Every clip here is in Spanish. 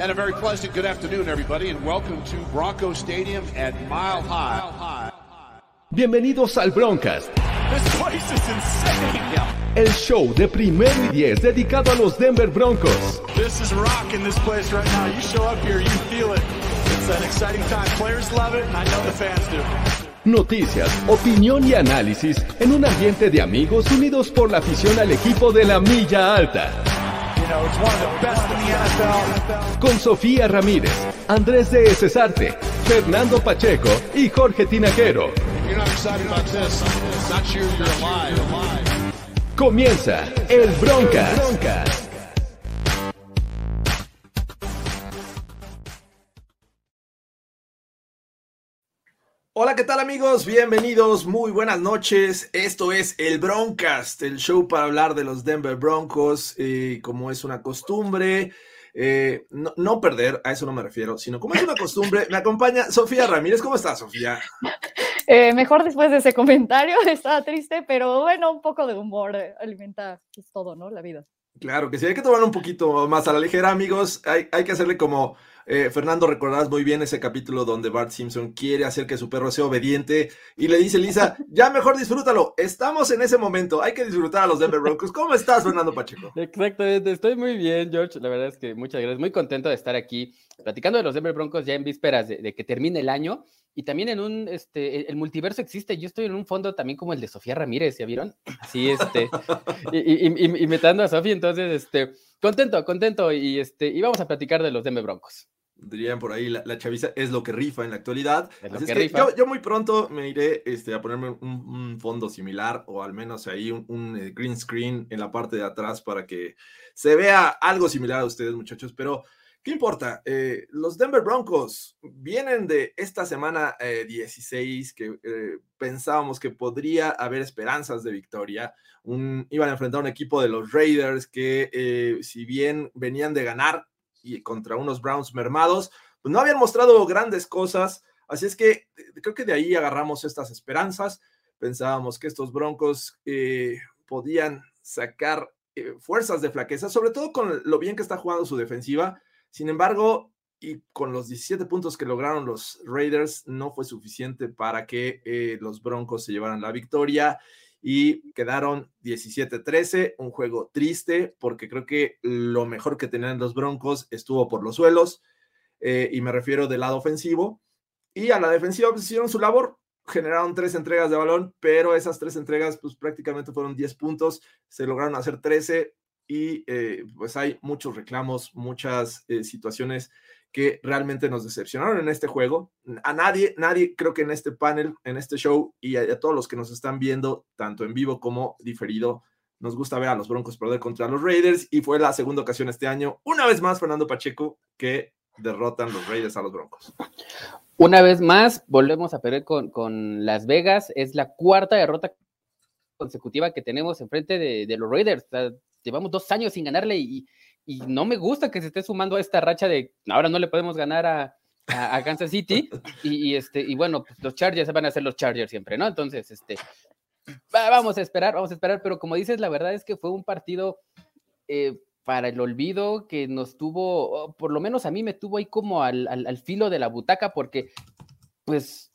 And a very pleasant good afternoon, everybody, and welcome to Bronco Stadium at Mile High. Bienvenidos al Broncast, This place is insane. el show de primero y diez dedicado a los Denver Broncos. This is rock in this place right now. You show up here, you feel it. It's an exciting time. Players love it, and I know the fans do. Noticias, opinión y análisis en un ambiente de amigos unidos por la afición al equipo de la milla alta. Con Sofía Ramírez, Andrés de Cesarte, Fernando Pacheco y Jorge Tinajero. Comienza el Broncas. Hola, ¿qué tal amigos? Bienvenidos, muy buenas noches. Esto es el Broncast, el show para hablar de los Denver Broncos, eh, como es una costumbre. eh, no, no perder, a eso no me refiero, sino como es una costumbre, me acompaña Sofía Ramírez. ¿Cómo estás, Sofía? Eh, mejor después de ese comentario, estaba triste, pero bueno, un poco de humor eh, alimenta pues, todo, ¿no? La vida. Claro que sí, hay que tomar un poquito más a la ligera, amigos. Hay, hay que hacerle como eh, Fernando, recordarás muy bien ese capítulo donde Bart Simpson quiere hacer que su perro sea obediente y le dice Lisa, ya mejor disfrútalo. Estamos en ese momento, hay que disfrutar a los Denver Broncos. ¿Cómo estás, Fernando Pacheco? Exactamente, estoy muy bien, George. La verdad es que muchas gracias. Muy contento de estar aquí platicando de los Denver Broncos ya en vísperas de, de que termine el año y también en un, este, el- el multiverso existe. Yo estoy en un fondo también como el de Sofía Ramírez, ¿ya vieron? Sí, este, y, y, y, a Sofía, entonces, este, contento, contento y este, y vamos a platicar de los Denver Broncos. Dirían por ahí, la, la chaviza es lo que rifa en la actualidad. Es Así es que rifa. yo, yo muy pronto me iré este, a ponerme un, un fondo similar o al menos ahí un, un, eh, green screen en la parte de atrás para que se vea algo similar a ustedes, muchachos. Pero, ¿qué importa? Eh, los Denver Broncos vienen de esta semana eh, 16 que eh, pensábamos que podría haber esperanzas de victoria. Un- iban a enfrentar un equipo de los Raiders que, eh, si bien venían de ganar y contra unos Browns mermados, pues no habían mostrado grandes cosas. Así es que eh, creo que de ahí agarramos estas esperanzas. Pensábamos que estos Broncos eh, podían sacar eh, fuerzas de flaqueza, sobre todo con lo bien que está jugando su defensiva. Sin embargo, y con los 17 puntos que lograron los Raiders, no fue suficiente para que los Broncos se llevaran la victoria y quedaron 17-13, un juego triste porque creo que lo mejor que tenían los Broncos estuvo por los suelos eh, y me refiero del lado ofensivo y a la defensiva pues, hicieron su labor, generaron tres entregas de balón, pero esas tres entregas pues prácticamente fueron 10 puntos, se lograron hacer 13 y eh, pues hay muchos reclamos, muchas eh, situaciones que realmente nos decepcionaron en este juego. A nadie, nadie creo que en este panel, en este show y a, todos los que nos están viendo, tanto en vivo como diferido, nos gusta ver a los Broncos perder contra los Raiders y fue la segunda ocasión este año, una vez más Fernando Pacheco, que derrotan los Raiders a los Broncos. Una vez más, volvemos a perder con, con Las Vegas. Es la cuarta derrota consecutiva que tenemos enfrente de, los Raiders. Llevamos dos años sin ganarle y, y no me gusta que se esté sumando a esta racha de ahora no le podemos ganar a, a, a Kansas City. Y, y, este, y bueno, pues los Chargers van a ser los Chargers siempre, ¿no? Entonces, este, va- vamos a esperar, vamos a esperar. Pero como dices, la verdad es que fue un partido eh, para el olvido que nos tuvo, por lo menos a mí me tuvo ahí como al, al- al filo de la butaca, porque pues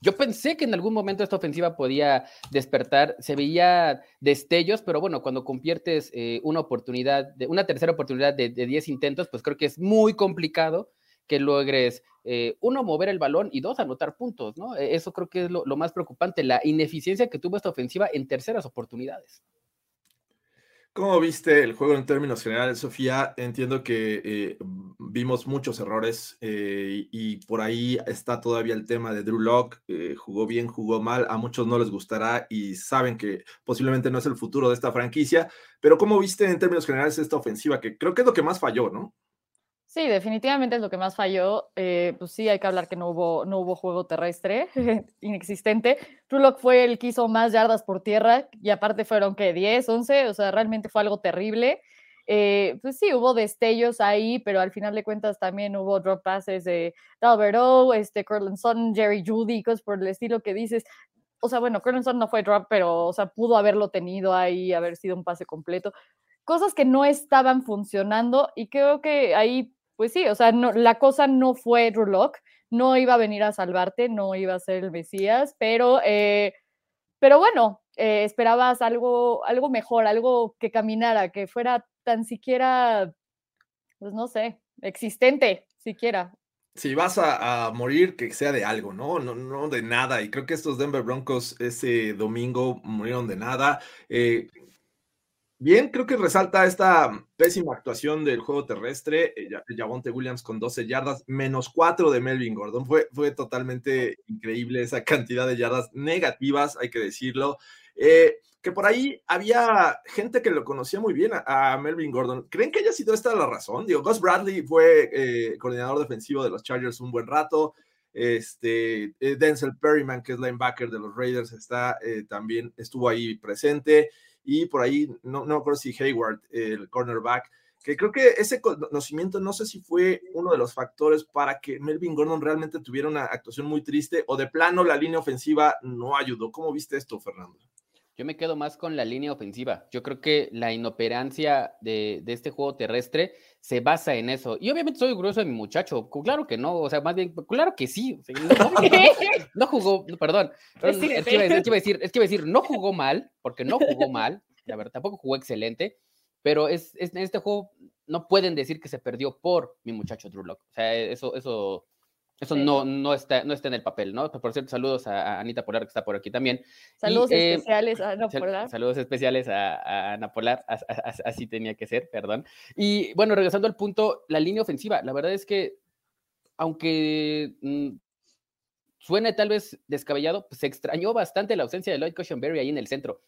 yo pensé que en algún momento esta ofensiva podía despertar, se veía destellos, pero bueno, cuando conviertes eh, una oportunidad, de, una tercera oportunidad de, de 10 intentos, pues creo que es muy complicado que logres, eh, uno, mover el balón y dos, anotar puntos, ¿no? Eh, Eso creo que es lo más preocupante, la ineficiencia que tuvo esta ofensiva en terceras oportunidades. ¿Cómo viste el juego en términos generales, Sofía? Entiendo que eh, vimos muchos errores eh, y, por ahí está todavía el tema de Drew Lock. jugó bien, jugó mal, a muchos no les gustará y saben que posiblemente no es el futuro de esta franquicia. Pero ¿cómo viste en términos generales esta ofensiva? Que creo que es lo que más falló, ¿no? Sí, definitivamente es lo que más falló. Eh, pues sí, hay que hablar que no hubo, no hubo juego terrestre, inexistente. Trulock fue el que hizo más yardas por tierra y aparte fueron que 10, 11, o sea, realmente fue algo terrible. Eh, pues sí, hubo destellos ahí, pero al final de cuentas también hubo drop passes de Dalbert O, este, Cortland Sutton, Jerry Judy, cosas por el estilo que dices. O sea, bueno, Cortland Sutton no fue drop, pero, o sea, pudo haberlo tenido ahí, haber sido un pase completo cosas que no estaban funcionando y creo que ahí, pues sí, o sea, no, la cosa no fue Drew Lock, no iba a venir a salvarte, no iba a ser el Mesías, pero, eh, pero bueno, eh, esperabas algo, algo mejor, algo que caminara, que fuera tan siquiera, pues no sé, existente, siquiera. Si vas a, morir, que sea de algo, ¿no? ¿no? No de nada. Y creo que estos Denver Broncos ese domingo murieron de nada. Eh, Bien, creo que resalta esta pésima actuación del juego terrestre. Eh, Javonte Williams con 12 yardas, menos 4 de Melvin Gordon. Fue, fue totalmente increíble esa cantidad de yardas negativas, hay que decirlo. Eh, que por ahí había gente que lo conocía muy bien a, Melvin Gordon. ¿Creen que haya sido esta la razón? Digo, Gus Bradley fue eh, coordinador defensivo de los Chargers un buen rato. Este, Denzel Perryman, que es linebacker de los Raiders, está, también estuvo ahí presente y por ahí, no, no creo si Hayward, el cornerback, que creo que ese conocimiento no sé si fue uno de los factores para que Melvin Gordon realmente tuviera una actuación muy triste o de plano la línea ofensiva no ayudó. ¿Cómo viste esto, Fernando? Yo me quedo más con la línea ofensiva. Yo creo que la inoperancia de, de, este juego terrestre se basa en eso. Y obviamente soy orgulloso de mi muchacho. Claro que no, o sea, más bien, claro que sí. no, jugó, perdón. es, que iba, es, que decir, es que iba a decir, no jugó mal, porque no jugó mal, la verdad, tampoco jugó excelente, pero es, en este juego no pueden decir que se perdió por mi muchacho Drew Lock. O sea, eso, eso, eso no, no, está, no está en el papel, ¿no? Por cierto, saludos a, Anita Polar, que está por aquí también. Saludos eh, especiales a Ana Polar. Saludos especiales a, Ana Polar, así tenía que ser, perdón. Y bueno, regresando al punto, la línea ofensiva, la verdad es que, aunque mm, suene tal vez descabellado, pues se extrañó bastante la ausencia de Lloyd Cushenberry ahí en el centro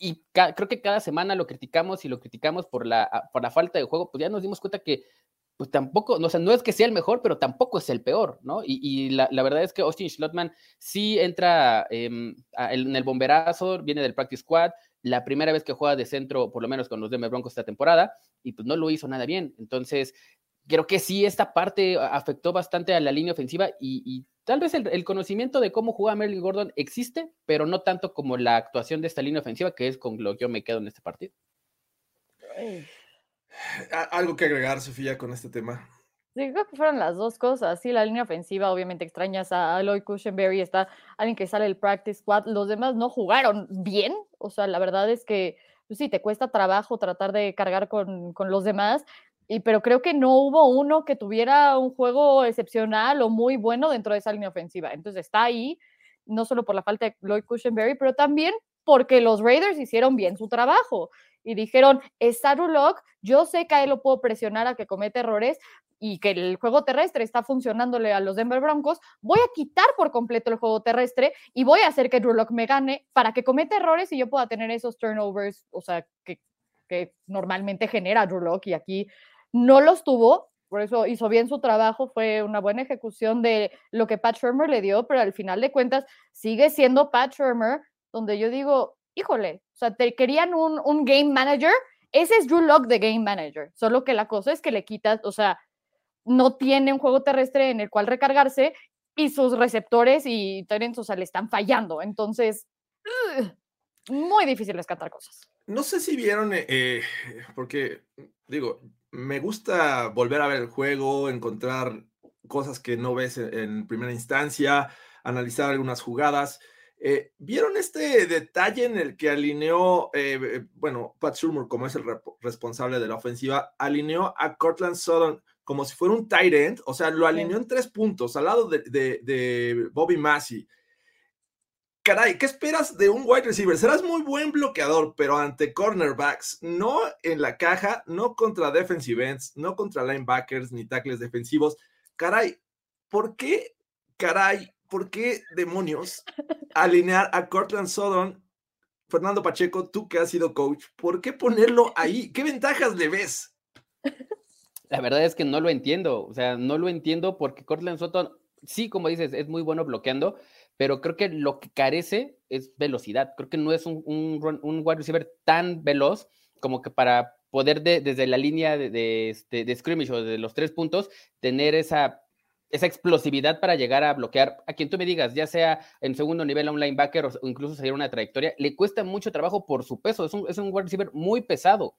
y creo que cada semana lo criticamos y lo criticamos por la, por la falta de juego, pues ya nos dimos cuenta que pues tampoco, no, o no es que sea el mejor, pero tampoco es el peor, ¿no? Y, la, verdad es que Austin Schlotman sí entra em, en el bomberazo, viene del practice squad, la primera vez que juega de centro, por lo menos con los Denver Broncos esta temporada, y pues no lo hizo nada bien. Entonces, creo que sí, esta parte afectó bastante a la línea ofensiva y, tal vez el, conocimiento de cómo juega Merlin Gordon existe, pero no tanto como la actuación de esta línea ofensiva, que es con lo que yo me quedo en este partido. Algo que agregar, Sofía, con este tema. Sí, creo que fueron las dos cosas. Sí, la línea ofensiva, obviamente extrañas a Lloyd Cushenberry, está alguien que sale el practice squad. Los demás no jugaron bien. O sea, la verdad es que pues sí, te cuesta trabajo tratar de cargar con, con los demás y, pero creo que no hubo uno que tuviera un juego excepcional o muy bueno dentro de esa línea ofensiva. Entonces está ahí, no solo por la falta de Lloyd Cushenberry, pero también porque los Raiders hicieron bien su trabajo y dijeron, Lock, yo sé que a él lo puedo presionar a que cometa errores y que el juego terrestre está funcionándole a los Denver Broncos, voy a quitar por completo el juego terrestre y voy a hacer que Drew Lock me gane para que cometa errores y yo pueda tener esos turnovers, o sea, que, que normalmente genera Drew Lock y aquí no los tuvo, por eso hizo bien su trabajo, fue una buena ejecución de lo que Pat Shermer le dio, pero al final de cuentas sigue siendo Pat Shermer, donde yo digo, híjole, o sea, te querían un, un game manager, ese es Drew Lock de game manager, solo que la cosa es que le quitas, o sea, no tiene un juego terrestre en el cual recargarse y sus receptores y Terence, o sea, le están fallando, entonces, muy difícil rescatar cosas. No sé si vieron, eh, eh, porque digo, me gusta volver a ver el juego, encontrar cosas que no ves en, primera instancia, analizar algunas jugadas. Eh, ¿Vieron este detalle en el que alineó, eh, eh, bueno, Pat Shurmur, como es el responsable de la ofensiva, alineó a Cortland Sutton como si fuera un tight end, o sea, lo alineó en tres puntos, al lado de, de Bobby Massey caray, ¿qué esperas de un wide receiver? Serás muy buen bloqueador, pero ante cornerbacks, no en la caja, no contra defensive ends, no contra linebackers ni tackles defensivos. Caray, ¿por qué, caray, por qué demonios alinear a Cortland Sodon, Fernando Pacheco, tú que has sido coach, ¿por qué ponerlo ahí? ¿Qué ventajas le ves? La verdad es que no lo entiendo, o sea, no lo entiendo porque Cortland Sutton, sí, como dices, es muy bueno bloqueando, pero creo que lo que carece es velocidad. Creo que no es un, un, wide receiver tan veloz como que para poder desde la línea de, este, de, scrimmage o de los tres puntos tener esa, esa explosividad para llegar a bloquear a quien tú me digas, ya sea en segundo nivel a un linebacker o, incluso seguir una trayectoria, le cuesta mucho trabajo por su peso. Es un, es un wide receiver muy pesado.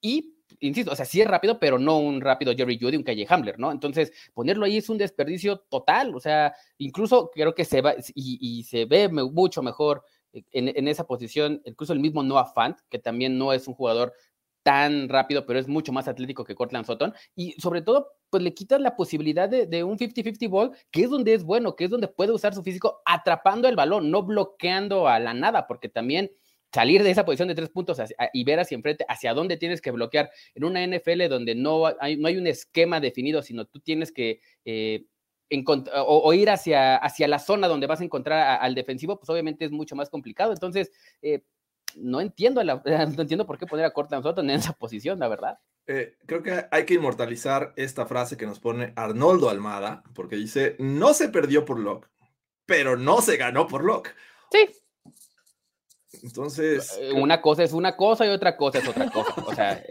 y insisto, o sea, sí es rápido, pero no un rápido Jerry Judy, un Calle Hamler, ¿no? Entonces, ponerlo ahí es un desperdicio total, o sea, incluso creo que se va y, se ve mucho mejor en, en, esa posición, incluso el mismo Noah Fant, que también no es un jugador tan rápido, pero es mucho más atlético que Cortland Sutton. Y sobre todo, pues le quitas la posibilidad de, un 50-50 ball, que es donde es bueno, que es donde puede usar su físico atrapando el balón, no bloqueando a la nada, porque también salir de esa posición de tres puntos y ver hacia enfrente, hacia dónde tienes que bloquear en una NFL donde no hay, no hay un esquema definido, sino tú tienes que eh, o, ir hacia, hacia la zona donde vas a encontrar al defensivo, pues obviamente es mucho más complicado. Entonces, eh, no entiendo, la, no entiendo por qué poner a Cortland Sutton en esa posición, la verdad. Eh, creo que hay que inmortalizar esta frase que nos pone Arnoldo Almada, porque dice, no se perdió por Locke, pero no se ganó por Locke. Sí, entonces. Eh, una cosa es una cosa y otra cosa es otra cosa. O sea,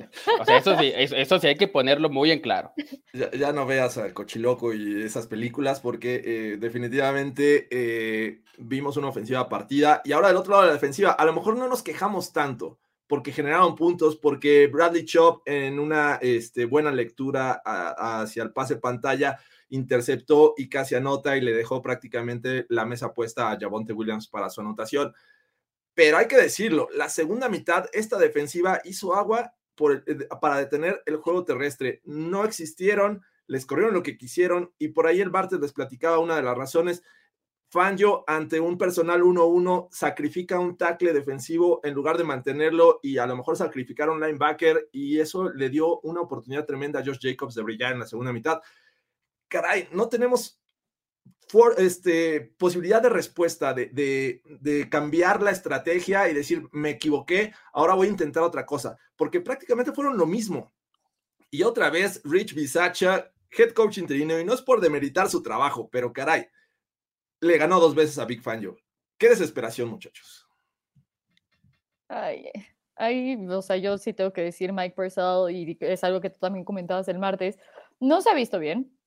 eso, sí, eso, sí hay que ponerlo muy en claro. Ya, no veas al Cochiloco y esas películas, porque eh, definitivamente eh, vimos una ofensiva partida. Y ahora del otro lado de la defensiva, a lo mejor no nos quejamos tanto, porque generaron puntos, porque Bradley Chop en una este, buena lectura hacia el pase pantalla interceptó y casi anota y le dejó prácticamente la mesa puesta a Javonte Williams para su anotación pero hay que decirlo, la segunda mitad, esta defensiva hizo agua por, para detener el juego terrestre. No existieron, les corrieron lo que quisieron y por ahí el Bartes les platicaba una de las razones. Fangio ante un personal 1-1 sacrifica un tackle defensivo en lugar de mantenerlo y a lo mejor sacrificar un linebacker y eso le dio una oportunidad tremenda a Josh Jacobs de brillar en la segunda mitad. Caray, no tenemos este, posibilidad de respuesta, de, cambiar la estrategia y decir, me equivoqué, ahora voy a intentar otra cosa, porque prácticamente fueron lo mismo. Y otra vez, Rich Bisacha, head coach interino, y no es por demeritar su trabajo, pero caray, le ganó dos veces a Big Fangio. Qué desesperación, muchachos. Ay, ay, o sea, yo sí tengo que decir, Mike Purcell, y es algo que tú también comentabas el martes, no se ha visto bien.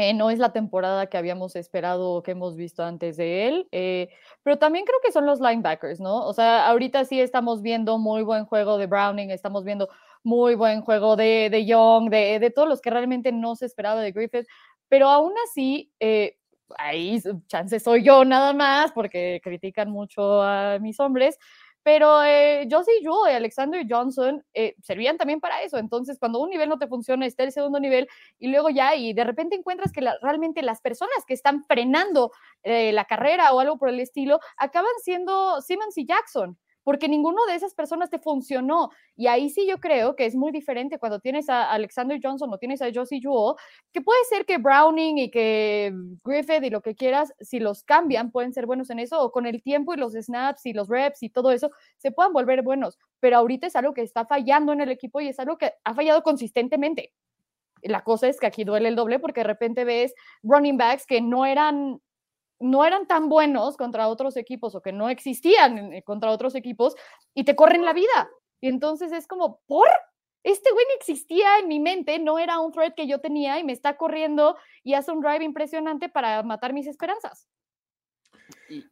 Eh, no es la temporada que habíamos esperado o que hemos visto antes de él, eh, pero también creo que son los linebackers, ¿no? O sea, ahorita sí estamos viendo muy buen juego de Browning, estamos viendo muy buen juego de, Young, de, de, todos los que realmente no se esperaba de Griffith, pero aún así, eh, ahí chance soy yo nada más, porque critican mucho a mis hombres, pero eh, Josie Yu y Alexander Johnson eh, servían también para eso. Entonces, cuando un nivel no te funciona, está el segundo nivel y luego ya, y de repente encuentras que realmente las personas que están frenando eh, la carrera o algo por el estilo acaban siendo Simmons y Jackson porque ninguno de esas personas te funcionó. Y ahí sí yo creo que es muy diferente cuando tienes a Alexander Johnson o tienes a Josie Jewell, que puede ser que Browning y que Griffith y lo que quieras, si los cambian, pueden ser buenos en eso, o con el tiempo y los snaps y los reps y todo eso, se puedan volver buenos. Pero ahorita es algo que está fallando en el equipo y es algo que ha fallado consistentemente. La cosa es que aquí duele el doble porque de repente ves running backs que no eran no eran tan buenos contra otros equipos o que no existían eh, contra otros equipos y te corren la vida. Y entonces es como, ¿por? Este güey existía en mi mente, no era un threat que yo tenía y me está corriendo y hace un drive impresionante para matar mis esperanzas.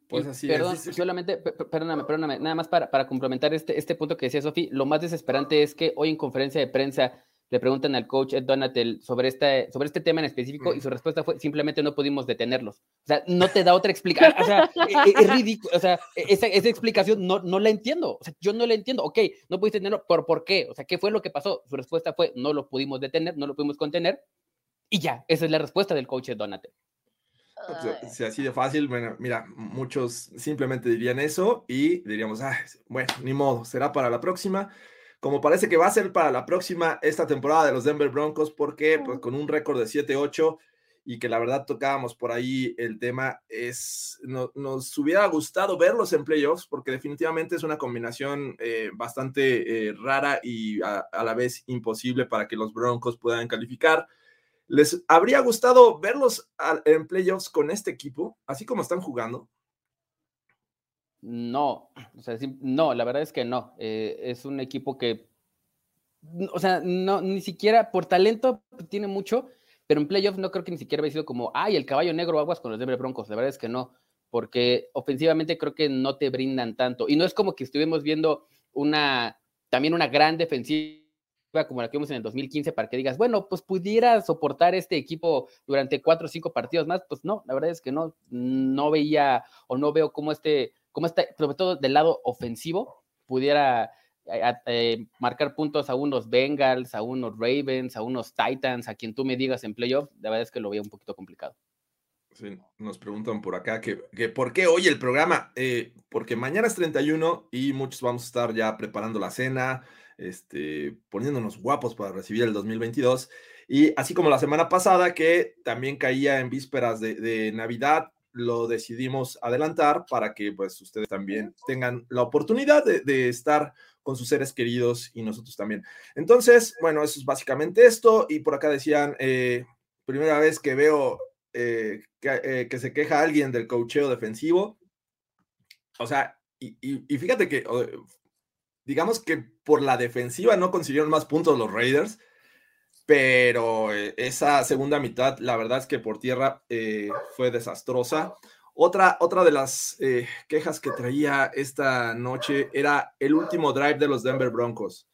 pues así perdón, solamente, perdóname, perdóname, nada más para, para complementar este, este punto que decía Sofi, lo más desesperante es que hoy en conferencia de prensa le preguntan al coach Ed Donatel sobre este, sobre este tema en específico y su respuesta fue simplemente no pudimos detenerlos. O sea, no te da otra explicación. O sea, e, e, es, ridículo. O sea, e, esa, esa, explicación no, no la entiendo. O sea, yo no la entiendo. Ok, no pudiste detenerlo, ¿por, ¿por qué? O sea, ¿qué fue lo que pasó? Su respuesta fue no lo pudimos detener, no lo pudimos contener. Y ya, esa es la respuesta del coach Ed Donatel. Si así de fácil, bueno, mira, muchos simplemente dirían eso y diríamos, ah, bueno, ni modo, será para la próxima como parece que va a ser para la próxima esta temporada de los Denver Broncos, porque pues, con un récord de 7-8 y que la verdad tocábamos por ahí el tema, es, nos hubiera gustado verlos en playoffs, porque definitivamente es una combinación eh, bastante eh, rara y a, la vez imposible para que los Broncos puedan calificar. ¿Les habría gustado verlos en playoffs con este equipo, así como están jugando? No, o sea, no, la verdad es que no. Eh, es un equipo que, o sea, no, ni siquiera por talento tiene mucho, pero en playoffs no creo que ni siquiera haya sido como, ay, el caballo negro aguas con los Denver Broncos. La verdad es que no, porque ofensivamente creo que no te brindan tanto. Y no es como que estuvimos viendo una, también una gran defensiva como la que vimos en el 2015 para que digas, bueno, pues pudiera soportar este equipo durante cuatro o cinco partidos más, pues no, la verdad es que no, no veía o no veo cómo este, cómo está, sobre todo del lado ofensivo, pudiera eh, eh, marcar puntos a unos Bengals, a unos Ravens, a unos Titans, a quien tú me digas en playoff, la verdad es que lo veo un poquito complicado. Sí, nos preguntan por acá que, por qué hoy el programa, eh, porque mañana es 31 y muchos vamos a estar ya preparando la cena, este, poniéndonos guapos para recibir el 2022. Y así como la semana pasada, que también caía en vísperas de, Navidad, lo decidimos adelantar para que pues ustedes también tengan la oportunidad de, estar con sus seres queridos y nosotros también. Entonces, bueno, eso es básicamente esto. Y por acá decían, eh, primera vez que veo eh, eh, que, se queja alguien del cocheo defensivo. O sea, y, y fíjate que digamos que por la defensiva no consiguieron más puntos los Raiders, pero eh, esa segunda mitad, la verdad es que por tierra eh, fue desastrosa. Otra, otra de las eh, quejas que traía esta noche era el último drive de los Denver Broncos.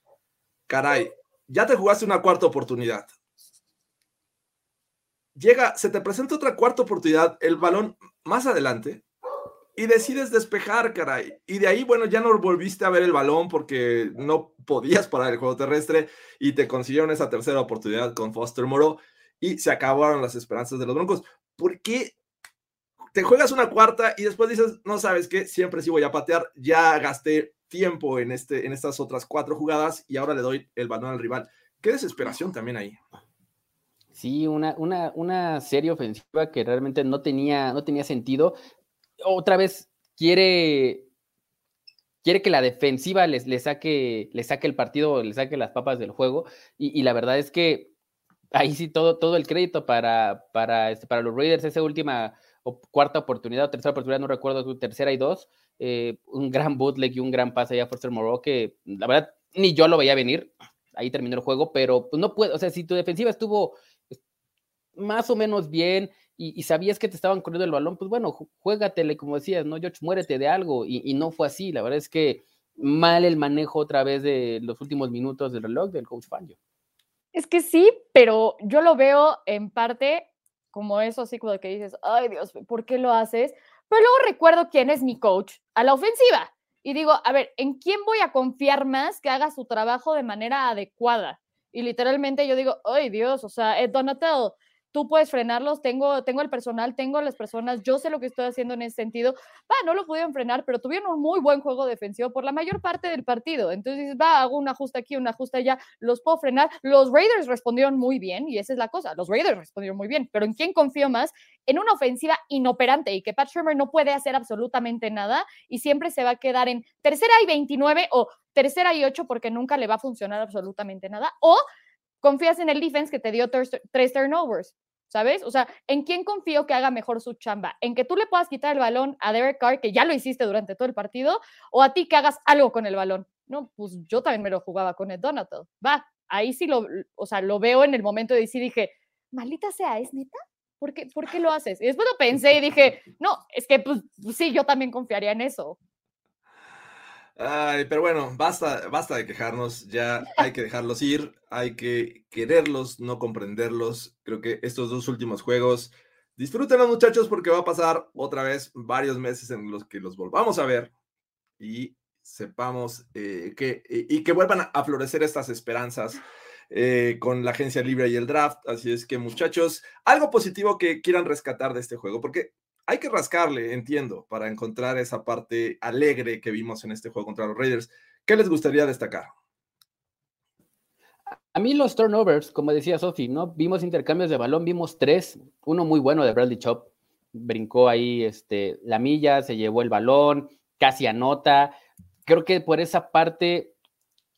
Caray, ya te jugaste una cuarta oportunidad. Llega, se te presenta otra cuarta oportunidad, el balón más adelante, y decides despejar, caray. Y de ahí, bueno, ya no volviste a ver el balón porque no podías parar el juego terrestre y te consiguieron esa tercera oportunidad con Foster Moro y se acabaron las esperanzas de los Broncos. ¿Por qué te juegas una cuarta y después dices, no sabes qué, siempre sí voy a patear, ya gasté tiempo en, este, en estas otras cuatro jugadas y ahora le doy el balón al rival? Qué desesperación también ahí. Sí, una, una, una serie ofensiva que realmente no tenía, no tenía sentido otra vez quiere, quiere que la defensiva les, le saque, le saque el partido, le saque las papas del juego. Y, la verdad es que ahí sí todo, todo el crédito para, para, este, para los Raiders, esa última o cuarta oportunidad o tercera oportunidad, no recuerdo, tercera y dos, eh, un gran bootleg y un gran pase allá a Forster Moreau que la verdad ni yo lo veía venir. Ahí terminó el juego, pero pues no puede, o sea, si tu defensiva estuvo más o menos bien, y, sabías que te estaban corriendo el balón, pues bueno, juégatele, como decías, ¿no? George, muérete de algo. Y, no fue así. La verdad es que mal el manejo otra vez de los últimos minutos del reloj del coach Fangio. Es que sí, pero yo lo veo en parte como eso, así como que dices, ay Dios, ¿por qué lo haces? Pero luego recuerdo quién es mi coach a la ofensiva. Y digo, a ver, ¿en quién voy a confiar más que haga su trabajo de manera adecuada? Y literalmente yo digo, ay Dios, o sea, Ed Donatello, tú puedes frenarlos, tengo, tengo el personal, tengo las personas, yo sé lo que estoy haciendo en ese sentido. Va, no lo pudieron frenar, pero tuvieron un muy buen juego defensivo por la mayor parte del partido. Entonces va, hago un ajuste aquí, un ajuste allá, los puedo frenar. Los Raiders respondieron muy bien y esa es la cosa, los Raiders respondieron muy bien, pero ¿en quién confío más? En una ofensiva inoperante y que Pat Shermer no puede hacer absolutamente nada y siempre se va a quedar en tercera y 29 o tercera y 8 porque nunca le va a funcionar absolutamente nada. O confías en el defense que te dio tres turnovers. ¿sabes? O sea, ¿en quién confío que haga mejor su chamba? ¿En que tú le puedas quitar el balón a Derek Carr, que ya lo hiciste durante todo el partido, o a ti que hagas algo con el balón? No, pues yo también me lo jugaba con el Donato. Va, ahí sí lo, o sea, lo veo en el momento de decir, dije, maldita sea, ¿es neta? ¿Por qué, ¿Por qué lo haces? Y después lo pensé y dije, no, es que pues sí, yo también confiaría en eso. Ay, pero bueno, basta, basta de quejarnos, ya hay que dejarlos ir, hay que quererlos, no comprenderlos. Creo que estos dos últimos juegos, disfrútenlos muchachos porque va a pasar otra vez varios meses en los que los volvamos a ver y sepamos eh, que, y que vuelvan a florecer estas esperanzas eh, con la agencia libre y el draft. Así es que muchachos, algo positivo que quieran rescatar de este juego, porque hay que rascarle, entiendo, para encontrar esa parte alegre que vimos en este juego contra los Raiders. ¿Qué les gustaría destacar? A mí los turnovers, como decía Sofi, ¿no? Vimos intercambios de balón, vimos tres, uno muy bueno de Bradley Chop, brincó ahí este, la milla, se llevó el balón, casi anota. Creo que por esa parte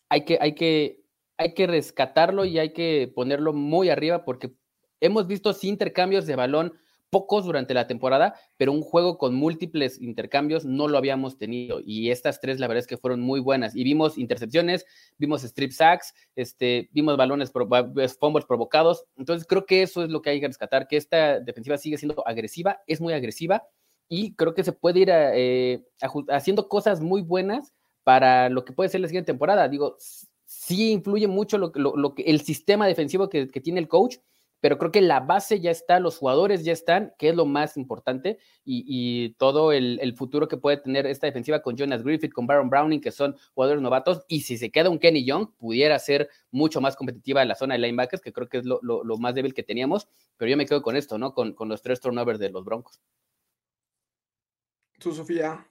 hay que, hay que, hay que rescatarlo y hay que ponerlo muy arriba porque hemos visto intercambios de balón pocos durante la temporada, pero un juego con múltiples intercambios no lo habíamos tenido. Y estas tres, la verdad es que fueron muy buenas. Y vimos intercepciones, vimos strip sacks, este, vimos balones, fumbles provocados. Entonces, creo que eso es lo que hay que rescatar, que esta defensiva sigue siendo agresiva, es muy agresiva y creo que se puede ir eh, haciendo cosas muy buenas para lo que puede ser la siguiente temporada. Digo, sí influye mucho lo, que, el sistema defensivo que, tiene el coach, pero creo que la base ya está, los jugadores ya están, que es lo más importante, y, todo el, futuro que puede tener esta defensiva con Jonas Griffith, con Baron Browning, que son jugadores novatos, y si se queda un Kenny Young, pudiera ser mucho más competitiva en la zona de linebackers, que creo que es lo más débil que teníamos, pero yo me quedo con esto, ¿no? Con, con los tres turnovers de los Broncos. ¿Tú, Sofía?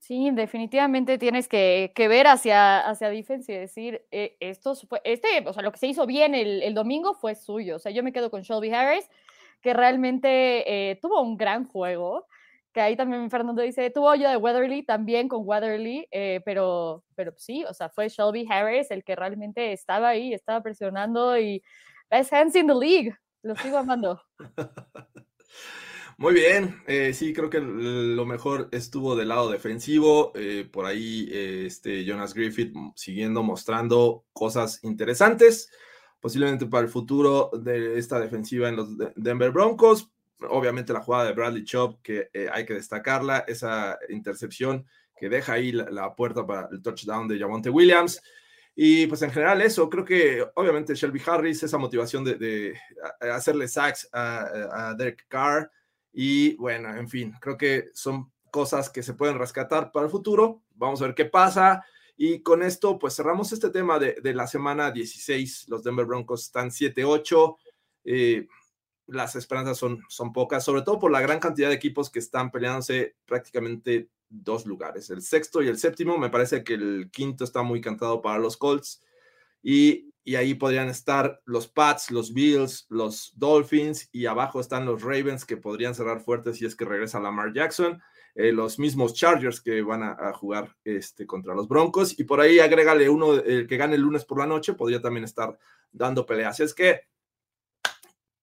Sí, definitivamente tienes que, ver hacia, hacia defense y decir, eh, esto fue, este, o sea, lo que se hizo bien el, el, domingo fue suyo. O sea, yo me quedo con Shelby Harris, que realmente eh, tuvo un gran juego, que ahí también Fernando dice, tuvo yo de Weatherly, también con Weatherly, eh, pero, pero sí, o sea, fue Shelby Harris el que realmente estaba ahí, estaba presionando y best hands in the league. Lo sigo amando. Muy bien, eh, sí, creo que lo mejor estuvo del lado defensivo. Eh, por ahí eh, este Jonas Griffith siguiendo mostrando cosas interesantes, posiblemente para el futuro de esta defensiva en los Denver Broncos. Obviamente la jugada de Bradley Chubb, que hay que destacarla, esa intercepción que deja ahí la, puerta para el touchdown de Javonte Williams. Y pues en general eso, creo que obviamente Shelby Harris, esa motivación de, hacerle sacks a Derek Carr, y bueno, en fin, creo que son cosas que se pueden rescatar para el futuro. Vamos a ver qué pasa. Y con esto, pues cerramos este tema de, de la semana 16. Los Denver Broncos están 7-8. Eh, las esperanzas son, son pocas, sobre todo por la gran cantidad de equipos que están peleándose prácticamente dos lugares. El sexto y el séptimo, me parece que el quinto está muy cantado para los Colts. Y y ahí podrían estar los Pats, los Bills, los Dolphins y abajo están los Ravens que podrían cerrar fuertes si es que regresa Lamar Jackson, eh, los mismos Chargers que van a, jugar este, contra los Broncos y por ahí agrégale uno el que gane el lunes por la noche, podría también estar dando peleas. Es que,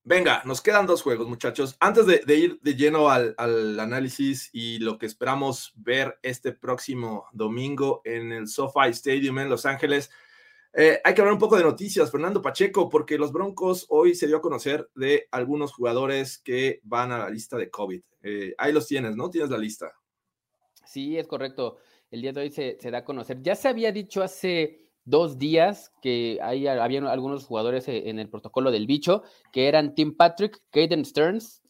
venga, nos quedan dos juegos muchachos. Antes de, de ir de lleno al, al análisis y lo que esperamos ver este próximo domingo en el SoFi Stadium en Los Ángeles, eh, hay que hablar un poco de noticias, Fernando Pacheco, porque los Broncos hoy se dio a conocer de algunos jugadores que van a la lista de COVID. Eh, ahí los tienes, ¿no? Tienes la lista. Sí, es correcto. El día de hoy se, da a conocer. Ya se había dicho hace dos días que había algunos jugadores eh, en el protocolo del bicho, que eran Tim Patrick, Caden Stearns,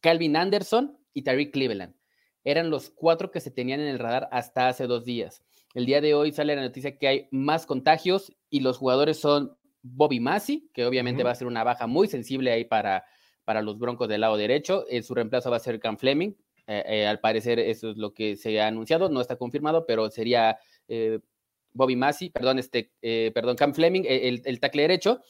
Calvin Anderson y Tariq Cleveland. Eran los cuatro que se tenían en el radar hasta hace dos días. El día de hoy sale la noticia que hay más contagios y los jugadores son Bobby Massey, que obviamente uh -huh. va a ser una baja muy sensible ahí para, para los Broncos del lado derecho. Su reemplazo va a ser Cam Fleming. Eh, eh, al parecer eso es lo que se ha anunciado, no está confirmado, pero sería eh, Bobby Massey, perdón, este, perdón, Cam Fleming, el, el tackle derecho.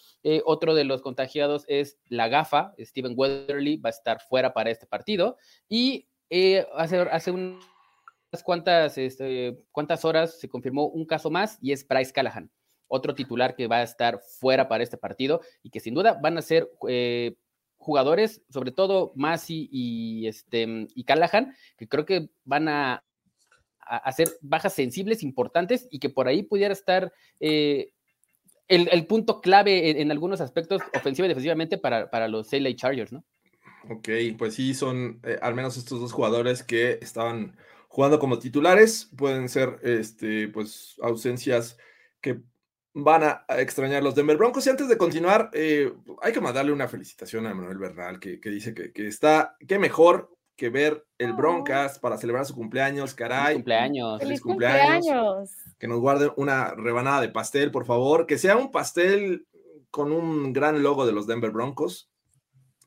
otro de los contagiados es la gafa, Steven Weatherly va a estar fuera para este partido. Y hace, hace un cuantas, este, cuántas horas se confirmó un caso más y es Bryce Callahan, otro titular que va a estar fuera para este partido y que sin duda van a ser eh, jugadores, sobre todo Masi y, este, y Callahan, que creo que van a, hacer bajas sensibles importantes y que por ahí pudiera estar eh, el, punto clave en, en, algunos aspectos ofensiva y defensivamente para, para los LA Chargers, ¿no? Ok, pues sí, son eh, al menos estos dos jugadores que estaban jugando como titulares. Pueden ser este, pues, ausencias que van a, extrañar los Denver Broncos. Y antes de continuar, eh, hay que mandarle una felicitación a Manuel Bernal, que, que dice que, que, está, qué mejor que ver el Broncas para celebrar su cumpleaños, caray. Feliz cumpleaños. Feliz cumpleaños. cumpleaños. Que nos guarden una rebanada de pastel, por favor. Que sea un pastel con un gran logo de los Denver Broncos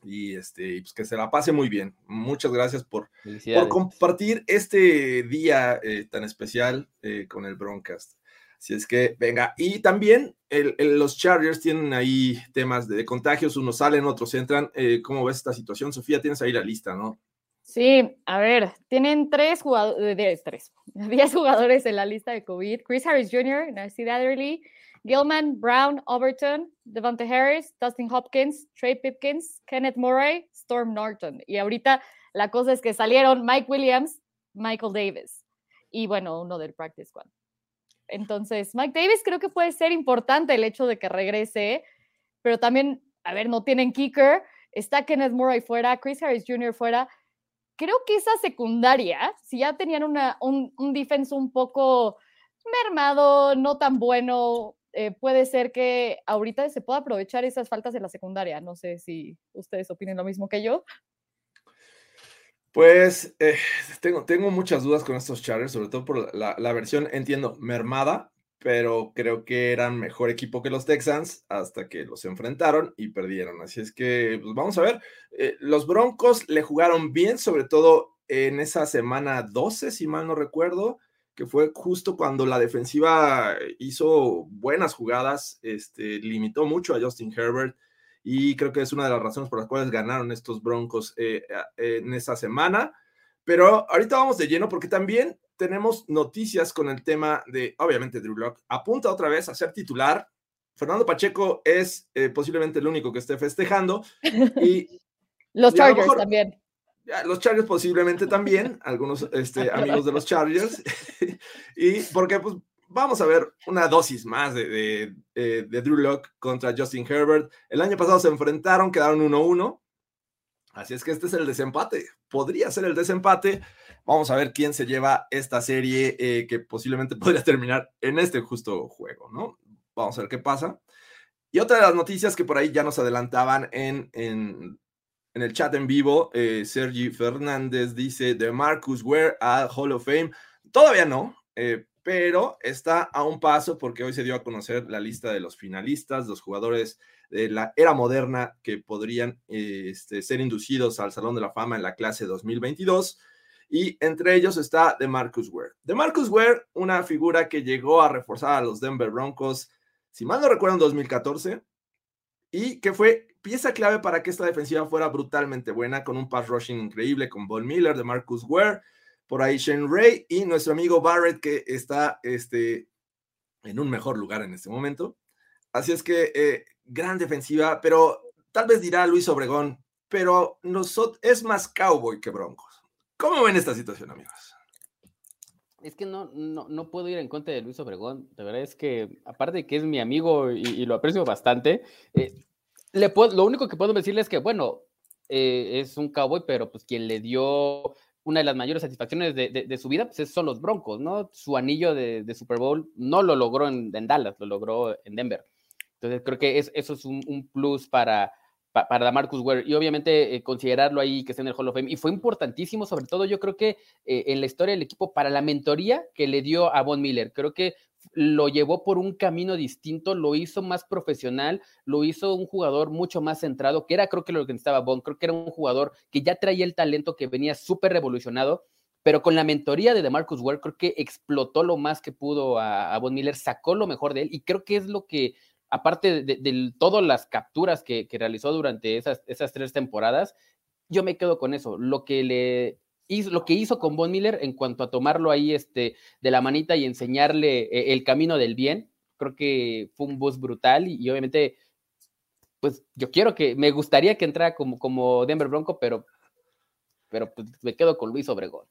y este, pues que se la pase muy bien. Muchas gracias por, por compartir este día eh, tan especial eh, con el Broncast. Así es que, venga, y también el, el, los Chargers tienen ahí temas de, de, contagios, unos salen, otros entran. Eh, ¿Cómo ves esta situación? Sofía, tienes ahí la lista, ¿no? Sí, a ver, tienen tres jugadores, tres, diez jugadores en la lista de COVID. Chris Harris Jr., Narcisse Adderley, Gilman, Brown, Overton, Devonta Harris, Dustin Hopkins, Trey Pipkins, Kenneth Murray, Storm Norton. Y ahorita la cosa es que salieron Mike Williams, Michael Davis y bueno, uno del Practice Squad. Entonces, Mike Davis creo que puede ser importante el hecho de que regrese, pero también, a ver, no tienen kicker, está Kenneth Murray fuera, Chris Harris Jr. fuera. Creo que esa secundaria, si ya tenían una, un, un defense un poco mermado, no tan bueno, eh, puede ser que ahorita se pueda aprovechar esas faltas de la secundaria. No sé si ustedes opinen lo mismo que yo. Pues eh, tengo, tengo muchas dudas con estos Chargers, sobre todo por la, la, versión, entiendo, mermada, pero creo que eran mejor equipo que los Texans hasta que los enfrentaron y perdieron. Así es que, pues vamos a ver. Eh, los Broncos le jugaron bien, sobre todo en esa semana 12, si mal no recuerdo, que fue justo cuando la defensiva hizo buenas jugadas, este, limitó mucho a Justin Herbert y creo que es una de las razones por las cuales ganaron estos Broncos eh, en esa semana. Pero ahorita vamos de lleno porque también tenemos noticias con el tema de, obviamente, Drew Lock. Apunta otra vez a ser titular. Fernando Pacheco es eh, posiblemente el único que esté festejando. Y, los Chargers también. Los Chargers posiblemente también, algunos este, amigos de los Chargers. y porque pues vamos a ver una dosis más de, eh, de, Drew Locke contra Justin Herbert. El año pasado se enfrentaron, quedaron 1-1. Así es que este es el desempate. Podría ser el desempate. Vamos a ver quién se lleva esta serie eh, que posiblemente podría terminar en este justo juego, ¿no? Vamos a ver qué pasa. Y otra de las noticias que por ahí ya nos adelantaban en, en, en el chat en vivo, eh, Sergi Fernández dice de Marcus Ware a Hall of Fame. Todavía no, eh, pero está a un paso porque hoy se dio a conocer la lista de los finalistas, los jugadores de la era moderna que podrían este, ser inducidos al Salón de la Fama en la clase 2022. Y entre ellos está de Marcus Ware. De Marcus Ware, una figura que llegó a reforzar a los Denver Broncos, si mal no recuerdo, en 2014, y que fue pieza clave para que esta defensiva fuera brutalmente buena, con un pass rushing increíble con Von Miller, de Marcus Ware, por ahí Shane Ray y nuestro amigo Barrett, que está este, en un mejor lugar en este momento. Así es que eh, gran defensiva, pero tal vez dirá Luis Obregón, pero nosotros, es más cowboy que Broncos. ¿Cómo ven esta situación, amigos? Es que no, no, no, puedo ir en contra de Luis Obregón. De verdad es que, aparte de que es mi amigo y, lo aprecio bastante, eh, le lo único que puedo decirle es que, bueno, eh, es un cowboy, pero pues quien le dio una de las mayores satisfacciones de, de, su vida pues son los Broncos, ¿no? Su anillo de, Super Bowl no lo logró en, Dallas, lo logró en Denver. Entonces creo que es, eso es un plus para, para, Marcus Ware y obviamente eh, considerarlo ahí que esté en el Hall of Fame. Y fue importantísimo, sobre todo yo creo que eh, en la historia del equipo, para la mentoría que le dio a Von Miller. Creo que lo llevó por un camino distinto, lo hizo más profesional, lo hizo un jugador mucho más centrado, que era creo que lo que necesitaba Von, creo que era un jugador que ya traía el talento que venía súper revolucionado, pero con la mentoría de DeMarcus Ware creo que explotó lo más que pudo a, Von Miller, sacó lo mejor de él y creo que es lo que, aparte de, todas las capturas que, realizó durante esas, tres temporadas, yo me quedo con eso, lo que hizo, con Von Miller en cuanto a tomarlo ahí este, de la manita y enseñarle eh, el camino del bien, creo que fue un boost brutal y, obviamente, pues yo quiero que, me gustaría que entrara como, como Denver Bronco, pero, pero pues, me quedo con Luis Obregón.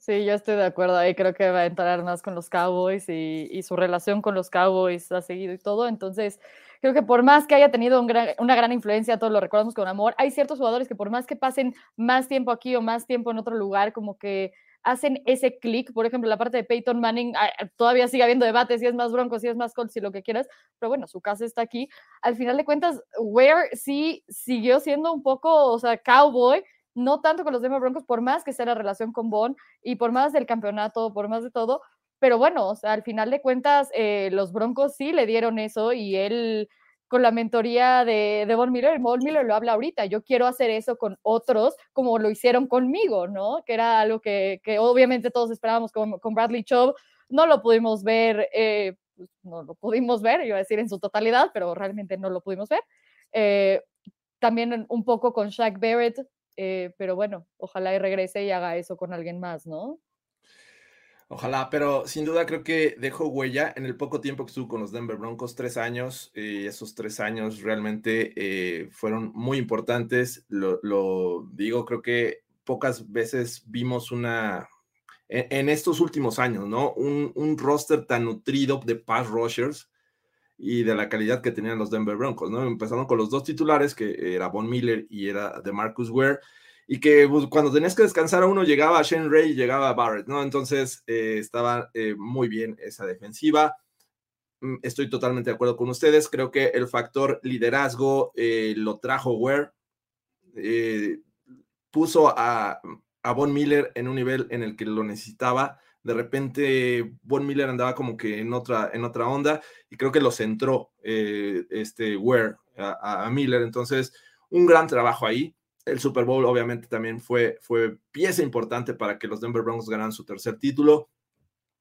Sí, yo estoy de acuerdo ahí, creo que va a entrar más con los Cowboys y, su relación con los Cowboys ha seguido y todo, entonces creo que por más que haya tenido una gran influencia, todos lo recordamos con amor, hay ciertos jugadores que por más que pasen más tiempo aquí o más tiempo en otro lugar, como que hacen ese clic, por ejemplo, la parte de Peyton Manning, todavía sigue habiendo debate si es más Bronco, si es más Colts, si lo que quieras, pero bueno, su casa está aquí. Al final de cuentas, Ware sí siguió siendo un poco, o sea, cowboy, no tanto con los Denver Broncos, por más que sea la relación con Bon y por más del campeonato, por más de todo, pero bueno, o sea, al final de cuentas, eh, los Broncos sí le dieron eso y él con la mentoría de, de Von Miller, Von Miller lo habla ahorita, yo quiero hacer eso con otros como lo hicieron conmigo, ¿no? Que era algo que, que obviamente todos esperábamos con, con, Bradley Chubb, no lo pudimos ver, eh, no lo pudimos ver, iba a decir en su totalidad, pero realmente no lo pudimos ver. Eh, también un poco con Shaq Barrett, eh, pero bueno, ojalá regrese y haga eso con alguien más, ¿no? Ojalá, pero sin duda creo que dejó huella en el poco tiempo que estuvo con los Denver Broncos, tres años, y esos tres años realmente eh, fueron muy importantes. Lo, lo, digo, creo que pocas veces vimos una, en, en estos últimos años, ¿no? Un, un, roster tan nutrido de pass rushers y de la calidad que tenían los Denver Broncos, ¿no? Empezando con los dos titulares, que era Von Miller y era de Marcus Ware y que pues, cuando tenías que descansar a uno llegaba Shane Ray y llegaba Barrett, ¿no? Entonces eh, estaba eh, muy bien esa defensiva. mm, estoy totalmente de acuerdo con ustedes. Creo que el factor liderazgo eh, lo trajo Ware. Puso a, a Von Miller en un nivel en el que lo necesitaba. De repente, Von Miller andaba como que en otra, en otra onda y creo que lo centró eh, este Ware a, a Miller. Entonces, un gran trabajo ahí. El Super Bowl obviamente también fue, fue pieza importante para que los Denver Broncos ganaran su tercer título.